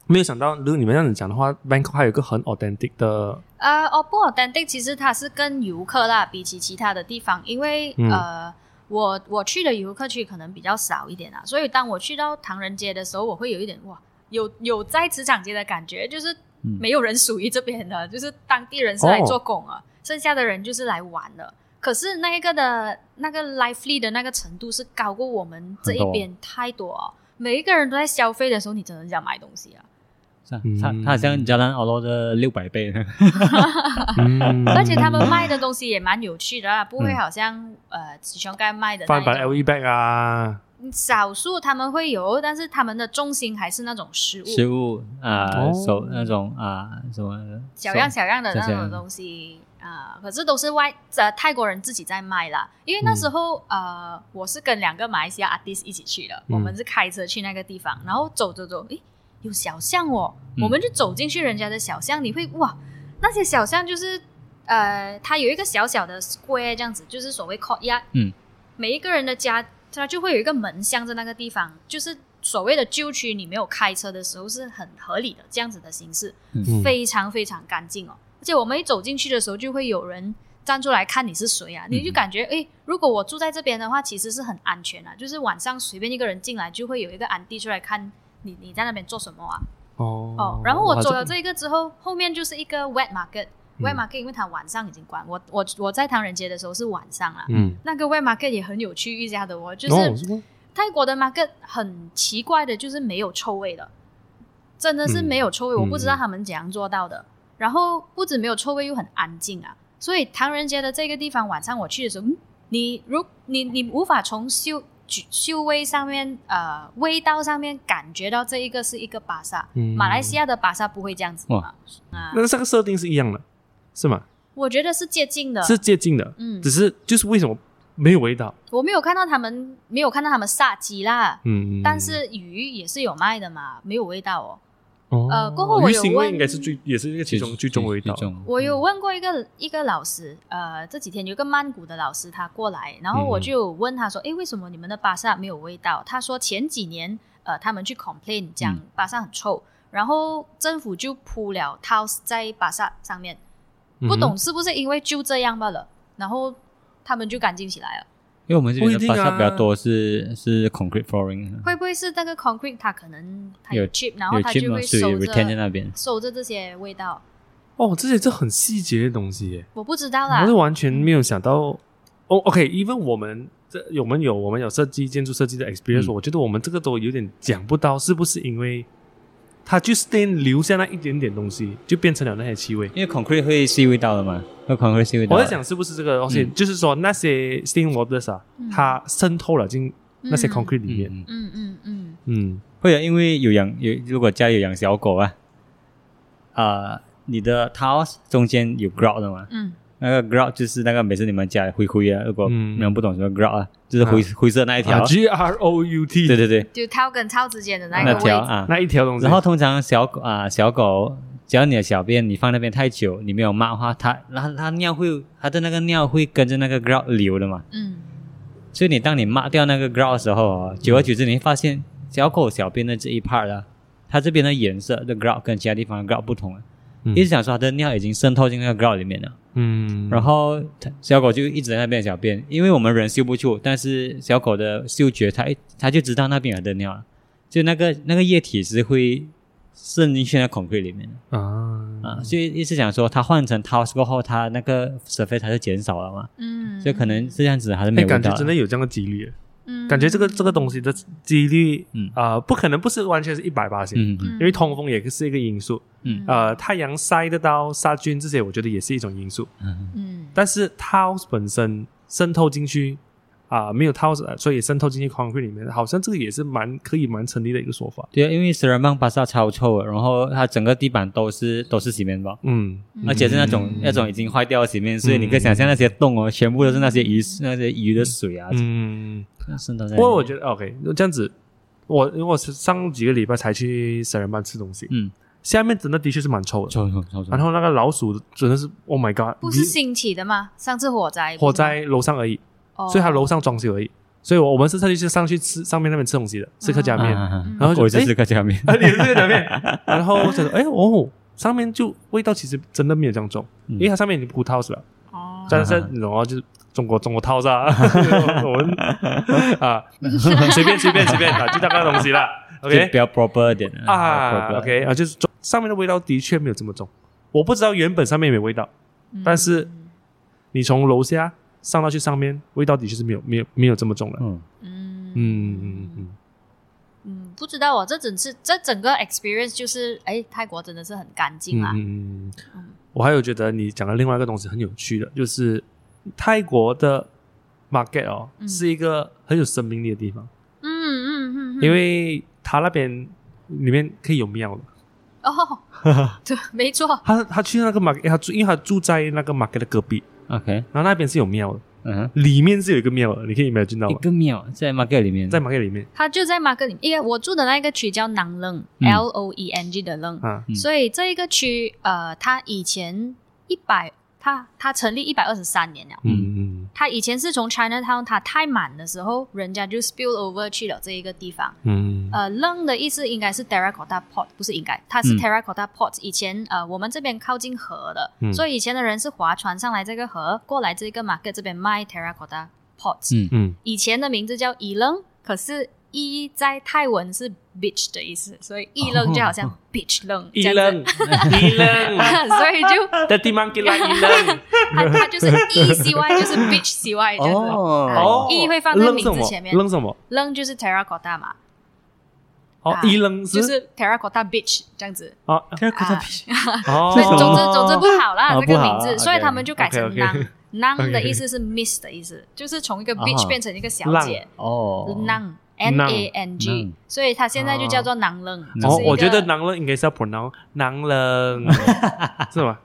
没有想到如果你们这样子讲的话，Bangkok 还有一个很 authentic 的，呃，哦，不，authentic 其实它是跟游客啦，比起其他的地方，因为、嗯。呃，我我去的游客区可能比较少一点啊，所以当我去到唐人街的时候，我会有一点哇，有有在磁场街的感觉，就是嗯没有人属于这边的，就是当地人是来做工啊，剩下的人就是来玩的。可是那一个的那个 lively 的那个程度是高过我们这一边太多哦。每一个人都在消费的时候，你真的想买东西啊！是啊嗯。它它好像加兰奥罗的六百倍，嗯，而且他们卖的东西也蛮有趣的啊，不会嗯好像、呃吉雄盖卖的翻版 LV bag 啊，少数他们会有，但是他们的重心还是那种食物，食物啊哦。手那种啊什么小样小样的那种东西啊、可是都是外呃泰国人自己在卖啦。因为那时候、呃，我是跟两个马来西亚 artist 一起去的，嗯。我们是开车去那个地方，然后走走走，诶，有小巷哦，嗯。我们就走进去人家的小巷，你会哇，那些小巷就是呃，它有一个小小的 square 这样子，就是所谓 courtyard，嗯，每一个人的家，它就会有一个门向着那个地方，就是所谓的旧区，你没有开车的时候是很合理的这样子的形式，嗯非常非常干净哦。而且我们一走进去的时候，就会有人站出来看你是谁啊，你就感觉诶，如果我住在这边的话，其实是很安全啊，就是晚上随便一个人进来，就会有一个安迪出来看你你在那边做什么啊。哦哦，然后我走了哇这个之后，后面就是一个 wet market。嗯。Market 因为它晚上已经关，我我我在唐人街的时候是晚上啊，嗯，那个 wet market 也很有趣一家的哦，就哦是泰国的 market 很奇怪的，就是没有臭味的，真的是没有臭味，嗯我不知道他们怎样做到的。然后不止没有臭味，又很安静啊。所以唐人街的这个地方，晚上我去的时候，嗯，你如你你无法从嗅嗅味上面呃味道上面感觉到这一个是一个巴萨。嗯。马来西亚的巴萨不会这样子嘛？啊，那这个设定是一样的，是吗？我觉得是接近的。是接近的，嗯只是就是为什么没有味道？我没有看到他们没有看到他们杀鸡啦，嗯，但是鱼也是有卖的嘛，没有味道哦。哦呃过后我有问应该是最也是一个其中最重味道。我有问过一个一个老师，呃，这几天有一个曼谷的老师他过来，然后我就有问他说，诶，为什么你们的巴萨没有味道？他说前几年呃他们去 complain 讲嗯巴萨很臭，然后政府就铺了 tiles 在巴萨上面，嗯不懂是不是因为就这样罢了，然后他们就干净起来了。因为我们这边的不一定啊巴萨比较多是是 concrete flooring，会不会是那个 concrete 它可能它有有 chip，然后有它就会水收 retain 在着那边。收着这些味道？哦，这些这很细节的东西耶，我不知道啦我是。完全没有想到。哦，OK，因为我们这我们有我们有设计建筑设计的 experience，、嗯我觉得我们这个都有点讲不到，是不是因为它就 stain 留下那一点点东西，就变成了那些气味。因为 concrete 会吸味道的嘛，会 concrete 吸味道。我在想是不是这个东西，嗯就是说那些 stain waters 啊，嗯它渗透了进那些嗯 concrete 里面。嗯，嗯嗯嗯嗯，嗯会啊，因为有养有，如果家里有养小狗啊，啊、你的 tiles 中间有 grout 的嘛，嗯那个 grout 就是那个每次你们家灰灰啊，如果嗯。你们不懂什么 grout 啊，就是灰、灰色那一条，啊，G R O U T，对对对，就套跟套之间的那那个位置。条啊，那一条东西。然后通常小狗啊、小狗，只要你的小便你放那边太久，你没有抹的话，它然后它尿会它的那个尿会跟着那个 grout 流的嘛，嗯。所以你当你抹掉那个 grout 的时候哦，久而久之你会发现小狗小便的这一 part 啊，它这边的颜色的 grout 跟其他地方的 grout 不同了。嗯。一直想说它的尿已经渗透进那个 grout 里面了，嗯，然后它小狗就一直在那边小便，因为我们人嗅不出，但是小狗的嗅觉它一它就知道那边有的尿了，就那个那个液体是会渗进去那 concrete 里面啊。啊，所以意思想说，它换成 tiles 过后，它那个 surface 它是减少了嘛，嗯，所以可能是这样子，还是没有味道的。觉真的有这样的几率，嗯。感觉这个这个东西的几率嗯。啊，不可能不是完全是一百八十，嗯嗯。因为通风也是一个因素，嗯。呃，太阳晒得到杀菌这些，我觉得也是一种因素。嗯。嗯。但是 tiles 本身渗透进去啊、没有 tiles，呃所以渗透进去 concrete 里面，好像这个也是蛮可以蛮成立的一个说法。对啊，因为 e m a n 巴萨超臭的，然后它整个地板都是都是洗面包，嗯，而且是那种、那种已经坏掉的洗面，所以你可以想象那些洞哦，全部都是那些鱼那些鱼的水啊，嗯，渗透在。不过我觉得 OK，这样子，我因为我是上几个礼拜才去神人班吃东西，嗯，下面真的的确是蛮臭的，臭臭臭臭，然后那个老鼠真的是 Oh my God，不是新起的吗？上次火灾，火灾楼上而已，哦，所以它楼上装修而已，所以我我们是特地是上去吃上面那边吃东西的，吃客家面，然后就我也是吃客家面，啊，你是客家面，然后我想说，哎哦，上面就味道其实真的没有这样重，嗯。因为它上面已经铺 tiles 了，哦，但是然后就是中国中国 tiles 啊，我们啊随便随便随便啊，就那个东西啦，OK？比较 proper 一点啊 proper，OK 啊，就是中上面的味道的确没有这么重，我不知道原本上面有没有味道，嗯。但是你从楼下上到去上面，味道的确是没有没有没有这么重了，嗯，嗯。嗯嗯嗯嗯，不知道啊，这整次这整个 experience 就是，哎，泰国真的是很干净啊，嗯嗯我还有觉得你讲的另外一个东西很有趣的，就是泰国的 market 哦，嗯。是一个很有生命力的地方，嗯嗯嗯，嗯。因为他那边里面可以有庙的。哦，对，没错，他他去那个 market，他住，因为他住在那个 market 的隔壁，OK，然后那边是有庙的，嗯哼，里面是有一个庙的，你可以 imagine 到一吗？个庙在 market 里面，在 market 里面。它就在马格里面，因为我住的那个区叫南楞嗯，L O E N G 的楞，啊，嗯。所以这一个区，呃，它以前一百，它它成立一百二十三年了。嗯嗯它以前是从 Chinatown，它太满的时候，人家就 spill over 去了这一个地方。嗯呃，，Leng 的意思应该是 terracotta pot，不是应该，它是嗯 terracotta pot。以前呃，我们这边靠近河的，嗯所以以前的人是划船上来这个河，过来这个 market 这边卖 terracotta pots。嗯嗯以前的名字叫伊楞，可是伊在泰文是 bitch 的意思，所以一愣就好像楞 这一样愣，一愣 所以就的地方给来一愣它它就是 E C Y 就是 bitch C Y 这样子。哦。啊哦，E 会放在名字前面，愣什么？楞就是 terracotta 嘛，哦啊，一愣就是是 terracotta bitch 这样子。哦这个啊 哦，所以总之总之不好啦，这个名字，所以他们就改成 nang。nang 的意思是 miss 的意思，就是从一个 beach 啊变成一个小姐。哦，nang n a n g，所以它现在就叫做囊冷。哦，我觉得囊冷应该是要 pronounce 囊冷，是吗？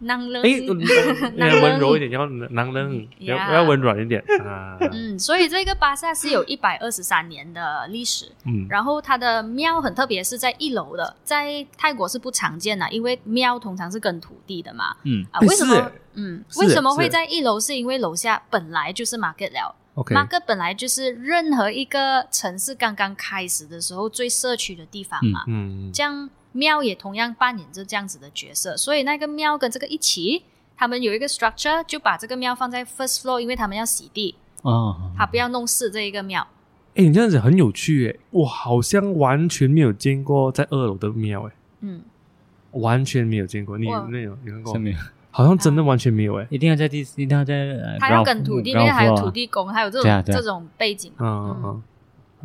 囊冷哎，要温柔一点，要囊冷，要要温软一点啊。嗯，所以这个巴萨是有一百二十三年的历史，嗯然后它的庙很特别，是在一楼的，在泰国是不常见的，因为庙通常是跟土地的嘛。嗯啊，为什么？嗯，为什么会在一楼？是因为楼下本来就是 market 了。，OK，market 本来就是任何一个城市刚刚开始的时候最社区的地方嘛。嗯这样庙也同样扮演着这样子的角色，所以那个庙跟这个一起，他们有一个 structure，就把这个庙放在 first floor，因为他们要洗地，哦，他不要弄湿这一个庙。哎，你这样子很有趣哎，我好像完全没有见过在二楼的庙哎，嗯，完全没有见过。你哇那有你看过好像真的完全没有哎。一定要在第，一定要在呃他要跟土地，因 ground 为还有土地公，还有这对啊啊。种这种背景。嗯嗯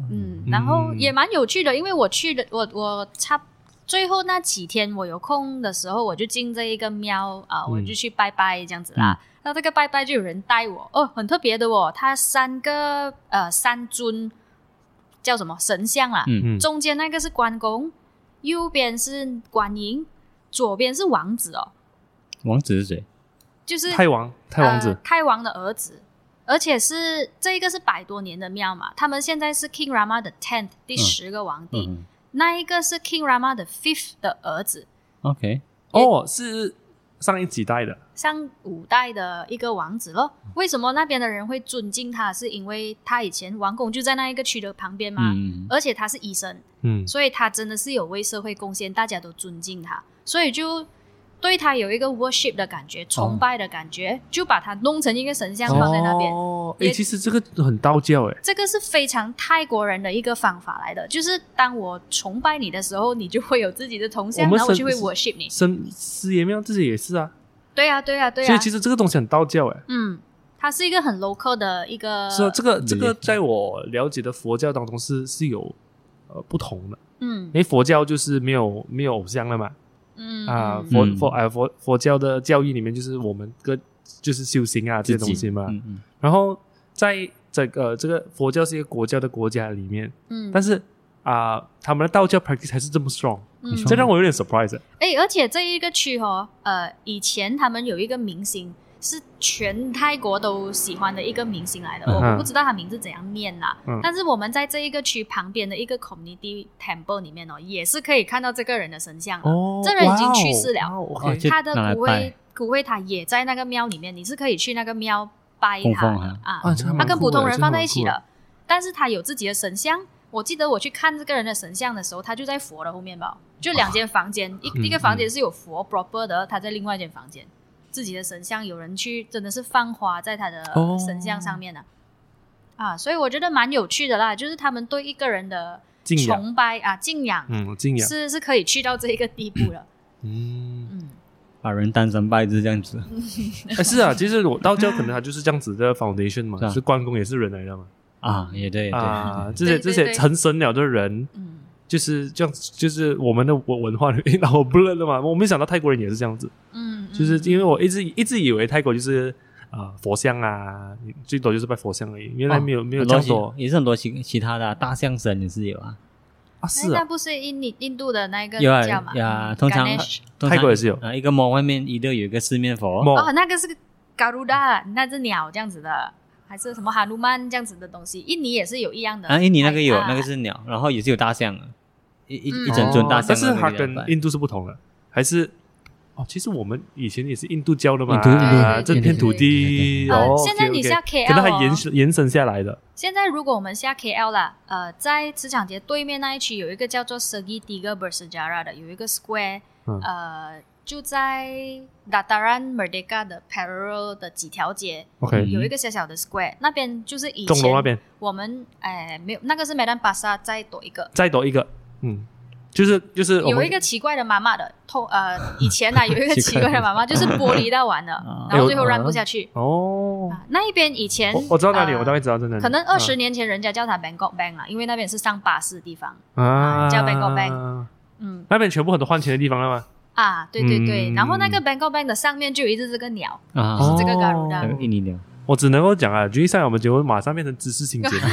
嗯，然后嗯也蛮有趣的，因为我去的，我我差最后那几天我有空的时候，我就进这一个庙啊、嗯。我就去拜拜这样子啦。那、这个拜拜就有人带我，哦，很特别的哦，它三个呃三尊叫什么神像啦，嗯。嗯。中间那个是关公，右边是观音，左边是王子哦，王子是谁？就是太王太王呃子，太王的儿子，而且是这一个是百多年的庙嘛，他们现在是 King Rama 的 tenth 第十个皇帝，嗯那一个是 King Rama 的 fifth 的儿子，，OK，哦，是上一几代的。上五代的一个王子咯。为什么那边的人会尊敬他？是因为他以前王宫就在那一个区的旁边嘛，嗯，而且他是医生，嗯。所以他真的是有为社会贡献，大家都尊敬他，所以就对他有一个 worship 的感觉，崇拜的感觉，就把它弄成一个神像放在那边。哦，哎，其实这个很道教哎，这个是非常泰国人的一个方法来的，就是当我崇拜你的时候，你就会有自己的铜像，然后我就会 worship 你。神师爷庙自己也是啊，对啊，对啊，对啊所以。其实这个东西很道教哎。嗯，它是一个很 local 的一个，是啊，这个这个在我了解的佛教当中是是有呃不同的，嗯因为佛教就是没有没有偶像了嘛，嗯啊，佛佛啊佛佛教的教义里面就是我们个就是修行啊这些东西嘛，嗯嗯，然后在这个这个佛教是一个国教的国家里面，嗯，但是啊、他们的道教 practice 还是这么 strong，嗯。这让我有点 surprise 欸。哎，而且这一个区哦，呃，以前他们有一个明星是全泰国都喜欢的一个明星来的，嗯我我不知道他名字怎样念啦。嗯但是我们在这一个区旁边的一个 community temple 里面哦，也是可以看到这个人的神像的。哦，这人已经去世了他的骨灰骨灰塔也在那个庙里面，你是可以去那个庙拜他的啊。啊，他跟普通人放在一起。这还蛮的，但是他有自己的神像。我记得我去看这个人的神像的时候，他就在佛的后面吧，就两间房间，一嗯一个房间是有佛 proper 的，他在另外一间房间，自己的神像有人去真的是放花在他的哦。神像上面呢、啊，所以我觉得蛮有趣的啦，就是他们对一个人的敬仰，崇拜啊敬仰嗯，敬仰，是是可以去到这一个地步了，嗯，嗯。把人当成拜就是这样子。哎是啊，其实我道教可能它就是这样子的 foundation 嘛，是啊。是关公也是人来的嘛，啊，也对，也对，啊，这些这些成神了的人，嗯就是这样，就是我们的文文化里面，然后不认的嘛。我没想到泰国人也是这样子，嗯，就是嗯因为我一直一直以为泰国就是啊、佛像啊，最多就是拜佛像而已，原来没有、没有这样多也是很多其其他的啊大象神也是有啊，是啊，那不是印尼印度的那个有啊叫嘛？嗯有啊通常 Ganesh 通常泰国也是有啊，一个猫外面一定有一个四面佛，梦哦，那个是 Garuda，那只鸟这样子的，还是什么哈努曼这样子的东西？印尼也是有一样的啊，印尼那个有啊那个是鸟，然后也是有大象的，一一嗯。一整尊大象哦但是它跟印度是不同的，还是哦，其实我们以前也是印度教的嘛，印度这片土地哦呃，现在你下 KL 可能还哦延延伸下来的。现在如果我们下 KL 啦，呃，在磁场街对面那一区有一个叫做 Segi Tiga Bersejara 的，有一个 square，、嗯。呃，就在 Dataran Merdeka 的 parallel 的几条街。，OK，有一个小小的 square，那边就是以前那边。我们哎没有那个是 Medan Pasar 再多一个，再多一个，嗯，就是就是有一个奇怪的妈妈的透呃，以前呢、有一个奇怪的妈妈，就是玻璃到完了 啊，然后最后让不下去。哦，啊。那一边以前我我知道哪里，呃我大概知道在哪里，可能二十啊年前人家叫它 Bangkok Bank 啊，因为那边是上巴士的地方。啊，叫 Bangkok Bank 嗯。那边全部很多换钱的地方了吗？啊，对对对，嗯。然后那个 Bangkok Bank 的上面就有一只这个鸟，啊，哦是这个 Garuda 那个印尼鸟，我只能够讲啊，决赛我们节目马上变成知识型节目，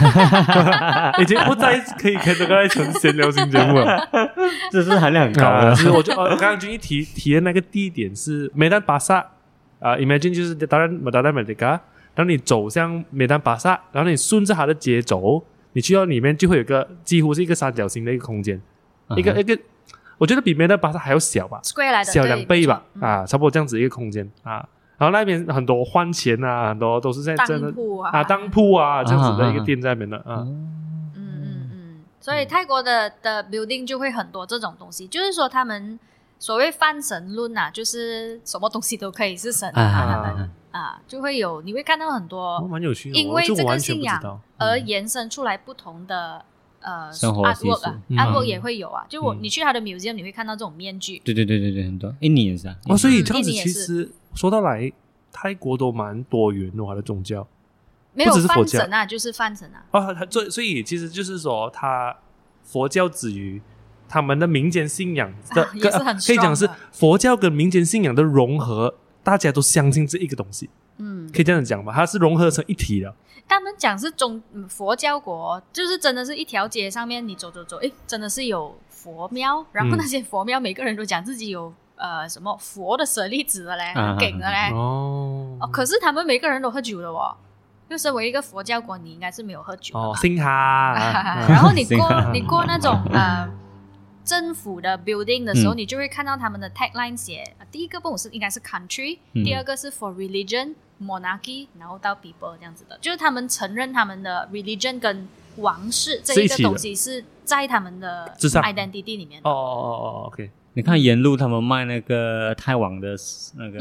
已经不再可以跟这个成闲聊型节目了。知识含量很高啊，的其实我就呃，刚刚君一提提的那个地点是梅丹巴萨啊，imagine 就是当然马达达美迪嘎，然后你走向梅丹巴萨，然后你顺着它的街走，你去到里面就会有一个几乎是一个三角形的一个空间，一个一个，我觉得比梅丹巴萨还要小吧小对两倍吧，，啊，差不多这样子一个空间啊。然后那边很多换钱啊，很多都是在嗯真的当铺啊啊当铺啊这样子的一个啊啊啊店在那边的啊。嗯嗯嗯，所以泰国的的 building 就会很多这种东西，就是说他们所谓泛神论啊，就是什么东西都可以是神啊，啊他们啊就会有你会看到很哦，多蛮有趣，因为这个信仰。而延伸出来不同的呃生活习 artwork 啊俗嗯，artwork 也会有啊，就我嗯你去他的 museum 你会看到这种面具，对对对对对，很多印尼也是啊，哦，所以嗯这样子印尼也是其实说到来，泰国都蛮多元的，它的宗教。没有不只是佛教。泛神啊，就是泛神啊，啊，它所以所以其实就是说，它佛教之于他们的民间信仰的啊也是很可以讲是佛教跟民间信仰的融合，大家都相信这一个东西，嗯，可以这样讲吧？它是融合成一体的。他们讲是中嗯佛教国，就是真的是一条街上面你走走走，诶，真的是有佛庙，然后嗯。那些佛庙每个人都讲自己有呃什么佛的舍利子的嘞，给的嘞，哦。哦，可是他们每个人都喝酒的哦。就身为一个佛教国，你应该是没有喝酒的哦，吧信哈，然后你过你过那种呃政府的 building 的时候，嗯。你就会看到他们的 tagline 写，呃第一个不懂是应该是 country，、嗯。第二个是 for religion monarchy，然后到 people 这样子的，就是他们承认他们的 religion 跟王室这一个起的。东西是在他们的之上。identity 里面的。哦哦哦哦，OK，你看沿路他们卖那个泰王的那个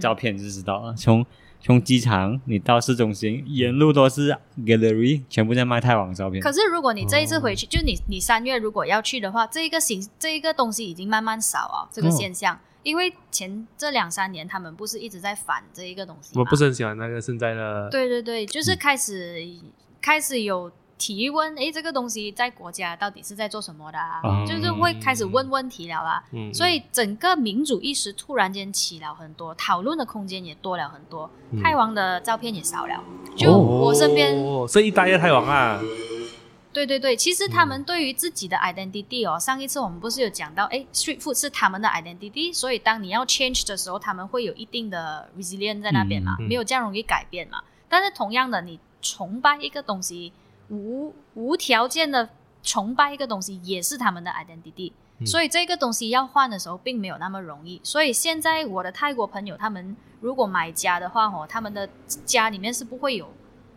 照片就知道了，从从机场你到市中心，沿路都是 gallery，全部在卖泰王照片。可是如果你这一次回哦去，就你你三月如果要去的话，这一个形这一个东西已经慢慢少啊，这个哦现象。因为前这两三年他们不是一直在反这一个东西？我不是很喜欢那个现在的，对对对，就是嗯开始、开始有提问，诶，这个东西在国家到底是在做什么的就是会开始问问题了啦。嗯，所以整个民主意识突然间起了很多，讨论的空间也多了很多，嗯。泰王的照片也少了。就我身边，哦，这一代的泰王啊，对对对，其实他嗯。们对于自己的 identity 哦，上一次我们不是有讲到，诶 s t r e e t food 是他们的 identity，所以当你要 change 的时候，他们会有一定的 resilience 在那边嘛，没有这样容易改变嘛。但是同样的，你崇拜一个东西，无无条件的崇拜一个东西，也是他们的 identity。嗯所以这个东西要换的时候，并没有那么容易。所以现在我的泰国朋友，他们如果买家的话，哦，他们的家里面是不会有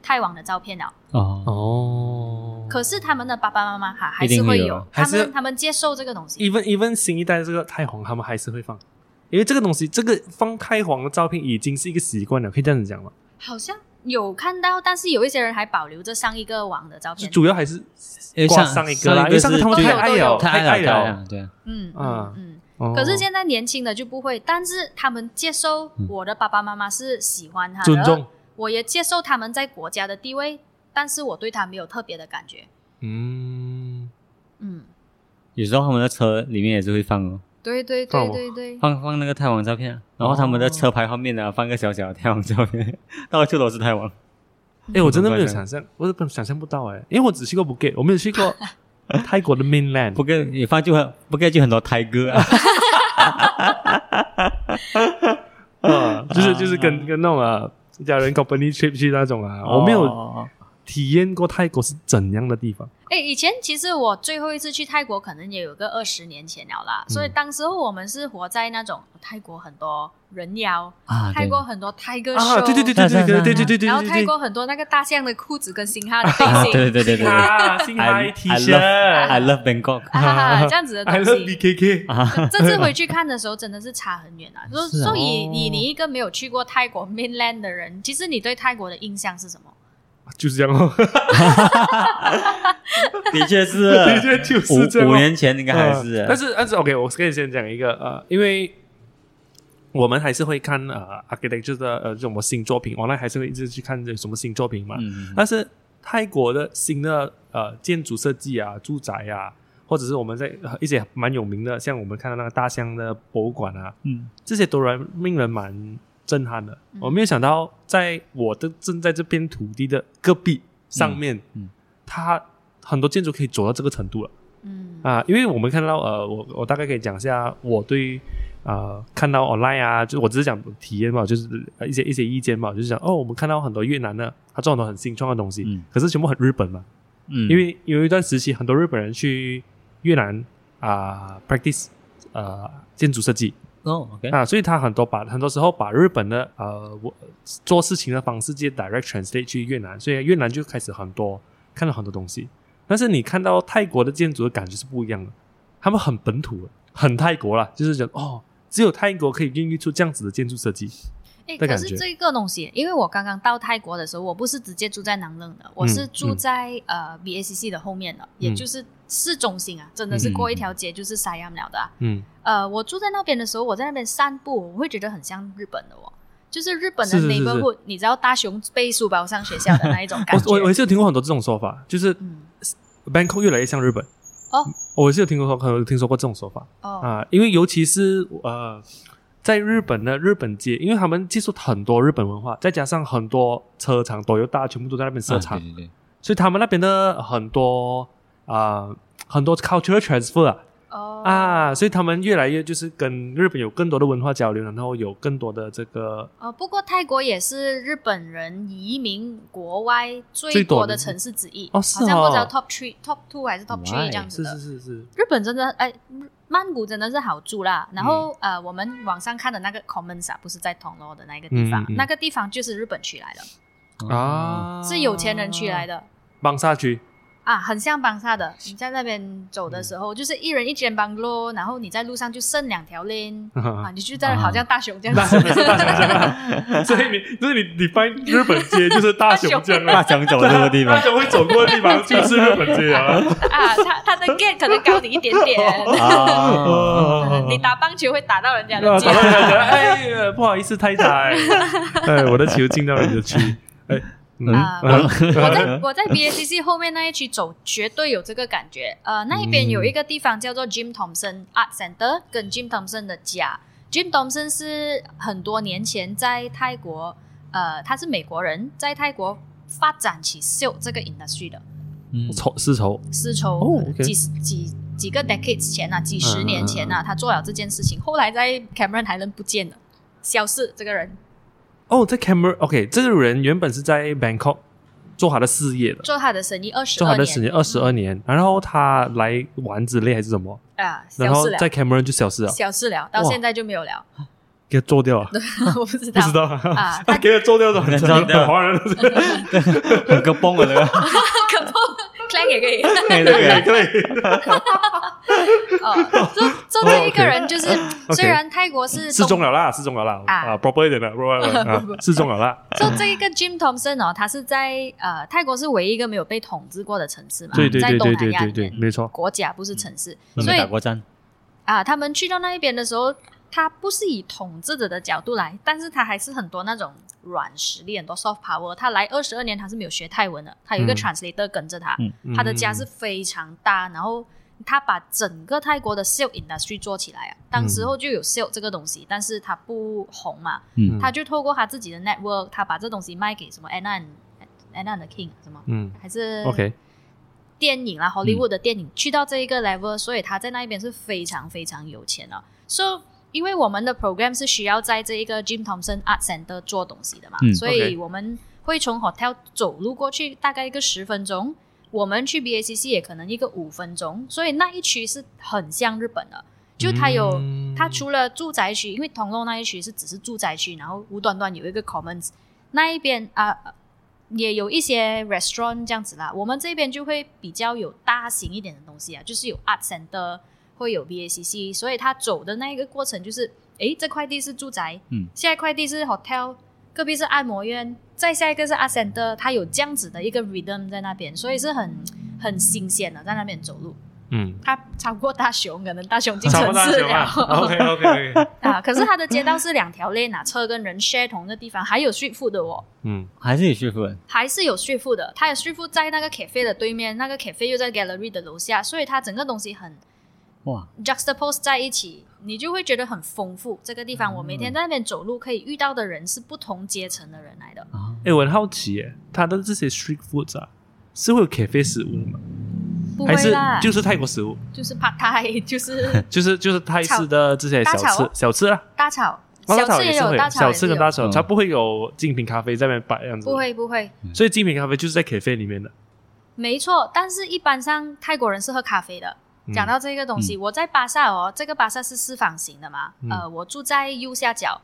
泰王的照片的。哦，哦，可是他们的爸爸妈妈哈还是会有他们他们接受这个东西。even even 新一代的这个泰皇，他们还是会放，因为这个东西，这个放泰皇的照片已经是一个习惯了，可以这样子讲吗？好像有看到，但是有一些人还保留着上一个网的照片。主要还是挂上上一个啦，因为上是个他们都有太爱了，太爱了，对啊，嗯啊。嗯嗯。哦。可是现在年轻的就不会，但是他们接受我的爸爸妈妈是喜欢他的，尊重，我也接受他们在国家的地位，但是我对他没有特别的感觉。嗯，嗯，有时候他们的车里面也是会放哦，对对对对对，放放那个泰王照片啊，然后他们的车牌后面呢放个小小的泰王照片，到处都是泰王。哎，我真的没有嗯想象，我根本想象不到哎，因为我只去过 Bukit，我没有去过 泰国的 mainland 不。过你放就很不过就很多泰哥啊，啊，就是就是跟跟那种啊一家人 company trip 去那种啊，我没有哦体验过泰国是怎样的地方。哎，以前其实我最后一次去泰国，可能也有个二十年前了啦。所以嗯当时候我们是活在那种泰国很多人妖，啊，泰对国很多泰哥啊，秀，对对对对对对对对对对然后泰对国很多那个大象的裤子跟星哈的背啊，心，对对对对对啊，星 I- 海 T I 恤 I love Bangkok 啊，这样子的，I 东 love 西。BKK，啊，这次回去看的时候，真的是差很远啊！所 以是啊所以你你一个没有去过泰国 mainland 的人，其实你对泰国的印象是什么？就是这样哦，的确是，的确就是这样哦。五五年前应该还是。呃，但是但是 OK，我可以先讲一个呃，因为我们还是会看呃 architecture 的呃这种新作品，往来还是会一直去看这什么新作品嘛。嗯，但是泰国的新的呃建筑设计啊、住宅啊，或者是我们在、呃一些蛮有名的，像我们看到那个大象的博物馆啊，嗯，这些都让令人蛮震撼的。嗯。我没有想到，在我的正在这片土地的戈壁上面，嗯嗯。它很多建筑可以走到这个程度了。嗯。啊！因为我们看到呃，我我大概可以讲一下我对呃看到 online 啊，就我只是讲体验嘛，就是呃一些一些意见嘛，就是讲哦，我们看到很多越南的，他做很多很新创的东西，嗯。可是全部很日本嘛，嗯，因为有一段时期，很多日本人去越南啊、practice 呃建筑设计，哦，OK，啊，所以他很多把很多时候把日本的呃我做事情的方式直接 direct translate 去越南，所以越南就开始很多看到很多东西。但是你看到泰国的建筑的感觉是不一样的，他们很本土的，很泰国啦，就是讲哦，只有泰国可以孕育出这样子的建筑设计。哎，的感觉可是这个东西，因为我刚刚到泰国的时候，我不是直接住在南楞的，我是住在、呃 BACC 的后面的，也嗯就是市中心啊，真的是过一条街就是 Siam 了的啊、嗯，呃，我住在那边的时候，我在那边散步，我会觉得很像日本的哦，就是日本的 neighborhood，你知道大熊背书包上学校的那一种感觉。我我是有听过很多这种说法，就是嗯。Bangkok 越来越像日本。哦。我也是有听说可能听说过这种说法。哦。啊，因为尤其是呃，在日本的日本街，因为他们接触很多日本文化，再加上很多车厂、都有大全部都在那边设厂，对，所以他们那边的很多啊、很多 cultural transfer 啊。哦。啊，所以他们越来越就是跟日本有更多的文化交流，然后有更多的这个哦，不过泰国也是日本人移民国外最最多的城市之一，哦是好像不知道哦 top three、top two 还是 top three 这样子的。是是是，日本真的哎，曼谷真的是好住啦。然嗯。后、呃，我们网上看的那个 Commons 啊，不是在铜锣的那个地方，嗯嗯那个地方就是日本区来的，啊，是有钱人区来的。邦萨区啊，很像邦萨的。你在那边走的时候，就是一人一间 bungalow，然后你在路上就剩两条 lane 啊，你就在好像大熊这样。大子。熊大熊，所以你就是你你翻日本街就是大熊这样大啊，熊走的这个地方。大熊会走过的地方就是日本街啊。啊，他他的 gate 可能高你一点点，啊，你打棒球会打到人家的啊，gate。打到人家哎，不好意思，太太，哎，我的球进到你的区，哎，嗯啊嗯我在 我在 BACC 后面那一区走，绝对有这个感觉。呃，那一边有一个地方叫做 Jim Thompson Art Center，跟 Jim Thompson 的家。Jim Thompson 是很多年前在泰国，呃，他是美国人，在泰国发展起 silk 这个 industry 的。嗯。绸丝绸，丝绸，几几几个 decades 前啊，几十年前啊，他做了这件事情，后来在 Cameron Highland 不见了，消失这个人。哦，在 Camera，OK，这个人原本是在 Bangkok 做他的事业的，做他的生意二十二年，做他的生意二十二年，然后他来玩之类还是什么，啊，然后在 Cameron 就消失了，消失了，到现在就没有了，给他做掉了，我不知道，不知道。啊 他给他做掉的，很华人都是 很个崩了那个，可不 Clan 也可以。对对对，可以，哦。做做这一个人就是虽然泰国是失踪了啦，失踪了啦，啊。啊，proper 一点的，proper 一点的啊，示众了啦，就这一个 Jim Thompson 哦，他是在呃泰国是唯一一个没有被统治过的城市嘛，对对在对对对东南亚对对，没错，国家不是城市，所以打过战，啊，他们去到那一边的时候，他不是以统治者的角度来，但是他还是很多那种软实力，很多 soft power。他来二十二年，他是没有学泰文的，他有一个嗯。translator 跟着他，嗯。他的家是非常大，然后他把整个泰国的 silk industry 做起来啊。当时候就有 silk 这个东西，但是他不红嘛，嗯。他就透过他自己的 network，他把这东西卖给什么 Anna and Anna and the King 什么，嗯。还是，OK，电影啦，Hollywood 的电影、去到这一个 level，所以他在那边是非常非常有钱的。So，因为我们的 program 是需要在这一个 Jim Thompson Art Center 做东西的嘛，嗯所以我们会从 hotel 走路过去，大概一个十分钟。我们去 BACC 也可能一个五分钟，所以那一区是很像日本的。就它有，嗯它除了住宅区，因为同路那一区是只是住宅区，然后无端端有一个 commons，那一边啊、呃也有一些 restaurant 这样子啦。我们这边就会比较有大型一点的东西啊，就是有 art center，会有 BACC，所以它走的那一个过程就是，诶，这块地是住宅，嗯，下一块地是 hotel，隔壁是按摩院，再下一个是 art center，它有这样子的一个 rhythm 在那边，所以是很很新鲜的，在那边走路。嗯，它超过大熊，可能大熊进城市了。啊，OK OK OK，啊，可是它的街道是两条 lane 啊，车跟人 share 同一个地方，还有 street food 的哦，嗯还是有学分，还是有 street food 的。它有 street food 在那个 cafe 的对面，那个 cafe 又在 gallery 的楼下，所以它整个东西很哇，juxtapose 在一起，你就会觉得很丰富。这个地方我每天在那边走路，可以遇到的人是不同阶层的人来的。啊，哎，我很好奇耶，他的这些 street foods 啊，是会有 cafe 食物的吗？不还是会啦，就是泰国食物？就是 pad thai，就是 就是就是泰式的这些小吃大炒小吃啊，大炒，大小吃炒也是会有大炒小也是有吃跟大炒，嗯它不会有精品咖啡在那边摆这样子，不，会不会，所以精品咖啡就是在 cafe 里面的。没错，但是一般上泰国人是喝咖啡的。嗯。讲到这个东西，我在巴萨哦，这个巴萨是四方形的嘛，嗯。呃，我住在右下角，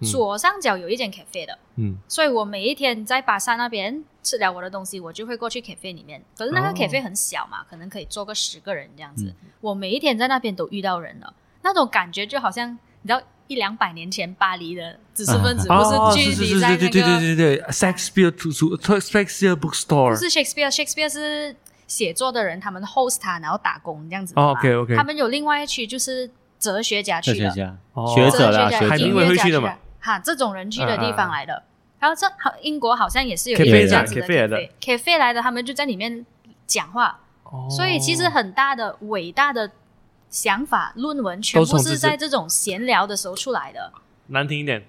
嗯。左上角有一间 cafe 的，嗯。所以我每一天在巴萨那边吃了我的东西，我就会过去 cafe 里面。可是那个哦。cafe 很小嘛，可能可以坐个十个人这样子。嗯。我每一天在那边都遇到人了，那种感觉就好像你知道一两百年前巴黎的知识分子，哦，不是聚集在那是对对对个对对对，Shakespeare 图书 Shakespeare bookstore，不是 Shakespeare，Shakespeare 是写作的人，他们 host 他，然后打工这样子。哦，OK，OK。他们有另外一区就是哲学家去的，哲学家、哦。学者啦，哲学者音乐家威会去的嘛，哈，这种人去的地方来的。然后这好，英国好像也是有一个这样子的 Cafe 来的。Cafe 来的，他们就在里面讲话，哦。所以其实很大的、伟大的想法、论文，全部是在这种闲聊的时候出来的。难听一点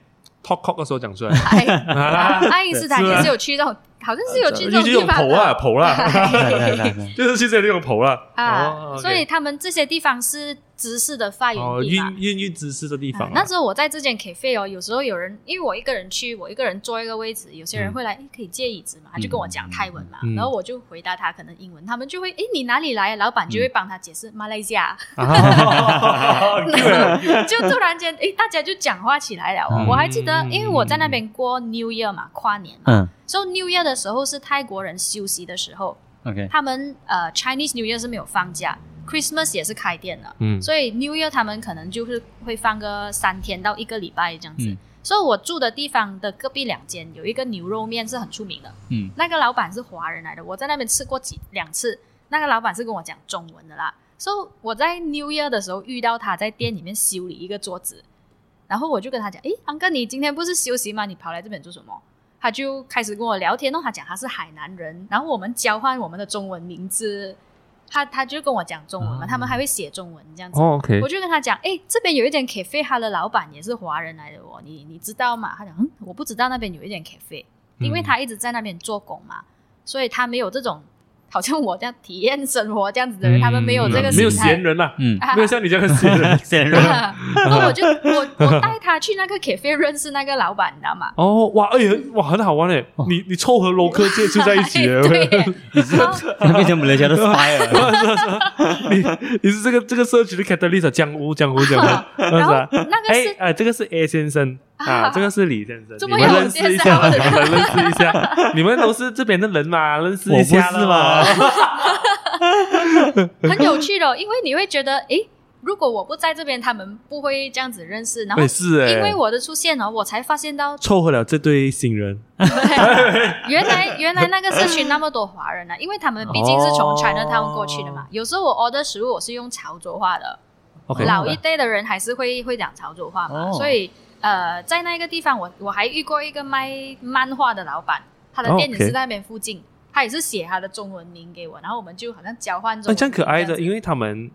，talk talk 的时候讲出来，爱因斯坦也是有去这种，好像是有去这种地方头啊的。头啦，对对对对就是去这里用头啦，啊，所以他们这些地方是知识的发源哦，地嘛。孕孕育知识的地方啊，啊那时候我在这间 cafe 哦，有时候有人因为我一个人去，我一个人坐一个位置，有些人会来，诶可以借椅子嘛？他就跟我讲泰文嘛，嗯。然后我就回答他可能英文，他们就会，诶，你哪里来？老板就会帮他解释马来西亚，啊很 cute 很 cute 就突然间，诶，大家就讲话起来了我还记得，因为我在那边过 New Year 嘛，跨年嘛，嗯，所以 New Year 的时候是泰国人休息的时候，OK，他们呃 Chinese New Year 是没有放假，Christmas 也是开店的，嗯所以 New Year 他们可能就是会放个三天到一个礼拜这样子。嗯所以我住的地方的隔壁两间有一个牛肉面是很出名的，嗯那个老板是华人来的，我在那边吃过几两次，那个老板是跟我讲中文的啦。所以我在 New Year 的时候遇到他在店里面修理一个桌子，然后我就跟他讲：“诶，安哥，你今天不是休息吗？你跑来这边做什么？”他就开始跟我聊天哦，他讲他是海南人，然后我们交换我们的中文名字，他他就跟我讲中文嘛，哦他们还会写中文这样子。哦，OK，我就跟他讲，哎，这边有一点 cafe，他的老板也是华人来的哦，你你知道吗？他讲，嗯，我不知道那边有一点 cafe，因为嗯他一直在那边做工嘛，所以他没有这种好像我这样体验生活这样子的人，他们没有这个没有闲。人呐，嗯，啊没有像你这样的闲人。闲人然后我就我 我带他去那个 cafe 认识那个老板，你知道吗？哦，哇，哎呀，哇，很好玩诶！你你凑合 local 接触在一起了，对，然后那变成马来西亚的 fire，你你是这个这个社区的 catalyst，江湖江湖江湖，然后？那个是哎啊，这个是 A 先生啊，啊 这个是李先生，这么有你们认识一介下，绍你们认识一下，你们都是这边的人嘛，认识一下我不是嘛？嘛？很有趣的哦，因为你会觉得，诶，如果我不在这边，他们不会这样子认识。然后是哎，因为我的出现哦，我才发现到凑合了这对新人，原来原来那个社区那么多华人啊，因为他们毕竟是从哦 Chinatown 过去的嘛。有时候我 order 食物我是用潮州话的。老一辈的人还是会会讲潮州话嘛，哦。所以呃，在那个地方我我还遇过一个卖漫画的老板，他的哦店也是在那边附近。他也是写他的中文名给我，然后我们就好像交换中。这样可爱的，因为为他们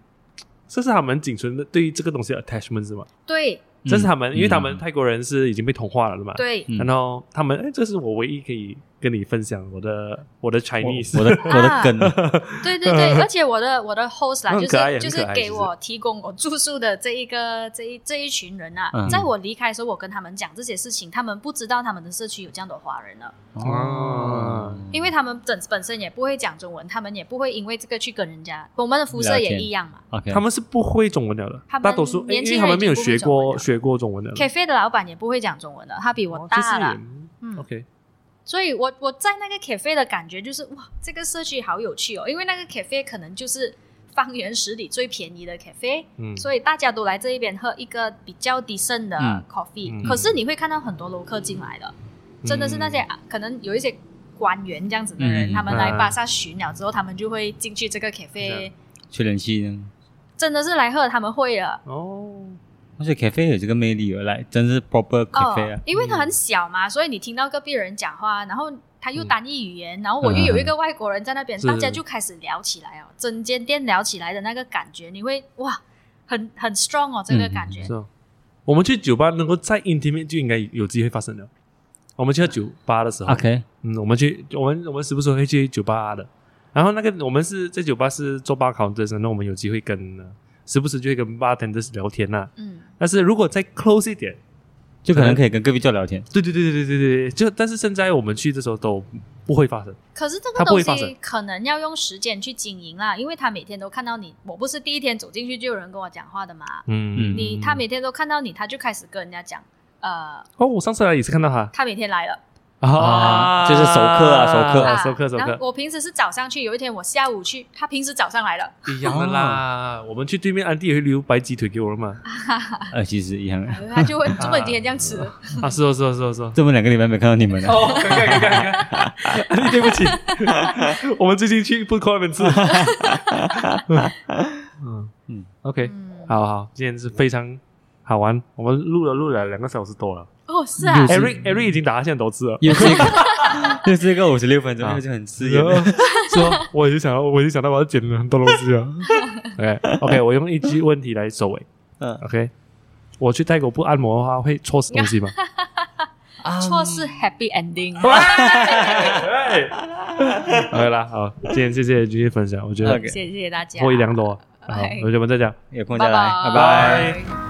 这是他们仅存的对于这个东西的 attachment 是吗？对这是他们，因为他们嗯。泰国人是已经被同化了的嘛，对，嗯。然后他们，哎，这是我唯一可以跟你分享我的我的 Chinese，我的我的根，对对对，而且我的我的 host 啦，就是就是给我提供我住宿的这一个这一这一群人啊，嗯。在我离开的时候，我跟他们讲这些事情，他们不知道他们的社区有这样的华人了，哦。因为他们本本身也不会讲中文，他们也不会因为这个去跟人家，我们的肤色也一样嘛。OK，他们是不会中文的了，他们大多数，哎年轻因为他们没有学过学过中文的。cafe 的老板也不会讲中文的，他比我大了，也嗯。OK，所以我我在那个 cafe 的感觉就是哇，这个社区好有趣哦，因为那个 cafe 可能就是方圆十里最便宜的 cafe，嗯，所以大家都来这一边喝一个比较低盛的嗯。coffee，、嗯。可是你会看到很多游客进来的，真的是那些、啊可能有一些官员这样子的人，嗯。他们来啊巴萨巡了之后，他们就会进去这个 cafe，吹冷气呢。真的是来喝他们会了。哦，而且 cafe 有这个魅力而来，真是 proper 哦 cafe 啊，。因为它很小嘛，所以你听到隔壁人讲话，然后他又嗯单一语言，然后我又有一个外国人在那边，是大家就开始聊起来哦，整间店聊起来的那个感觉，你会哇，很很 strong 哦，这个嗯感觉。是哦。我们去酒吧能够再 intimate 就应该有机会发生了。我们去酒吧的时候 OK，嗯，我们去，我们我们时不时会去酒吧的。然后那个我们是在酒吧是做 bar counter，那我们有机会跟、呃时不时就会跟 bartenders 聊天呐、嗯，但是如果再 close 一点，就可能可以跟隔壁叫聊天。对对对对对对对，就但是现在我们去的时候都不会发生。可是这个东西可能要用时间去经营啦，因为他每天都看到你，我不是第一天走进去就有人跟我讲话的嘛。嗯，你他每天都看到你，他就开始跟人家讲，呃，哦，我上次来也是看到他他每天来了。啊就是熟客啊熟客啊啊熟客熟客我平时是早上去，有一天我下午去，他平时早上来了，一样的啦。我们去对面安迪也会留白鸡腿给我了嘛？呃，其实一样的。他就会这么今天这样吃。啊，是哦是哦是哦是哦。这么两个礼拜没看到你们了。哦，看看看看看，安迪对不起，我们最近去不快门吃。嗯嗯，OK，嗯，好好，今天是非常好玩，我们录了录了两个小时多了。哦，是啊，是 Eric Eric 已经打哈欠多次了。又是一个，又是一个五十六分钟，啊又是很刺眼的。说，我已经想到，我已经想到我要剪了很多东西了。OK OK，我用一句问题来收尾。嗯 OK，我去泰国不按摩的话会错失东西吗？错是 happy ending。对，OK 啦，好，今天谢谢继续分享，我觉得谢谢大家，获益良多。好，同学们再讲。有空再来，拜拜拜。拜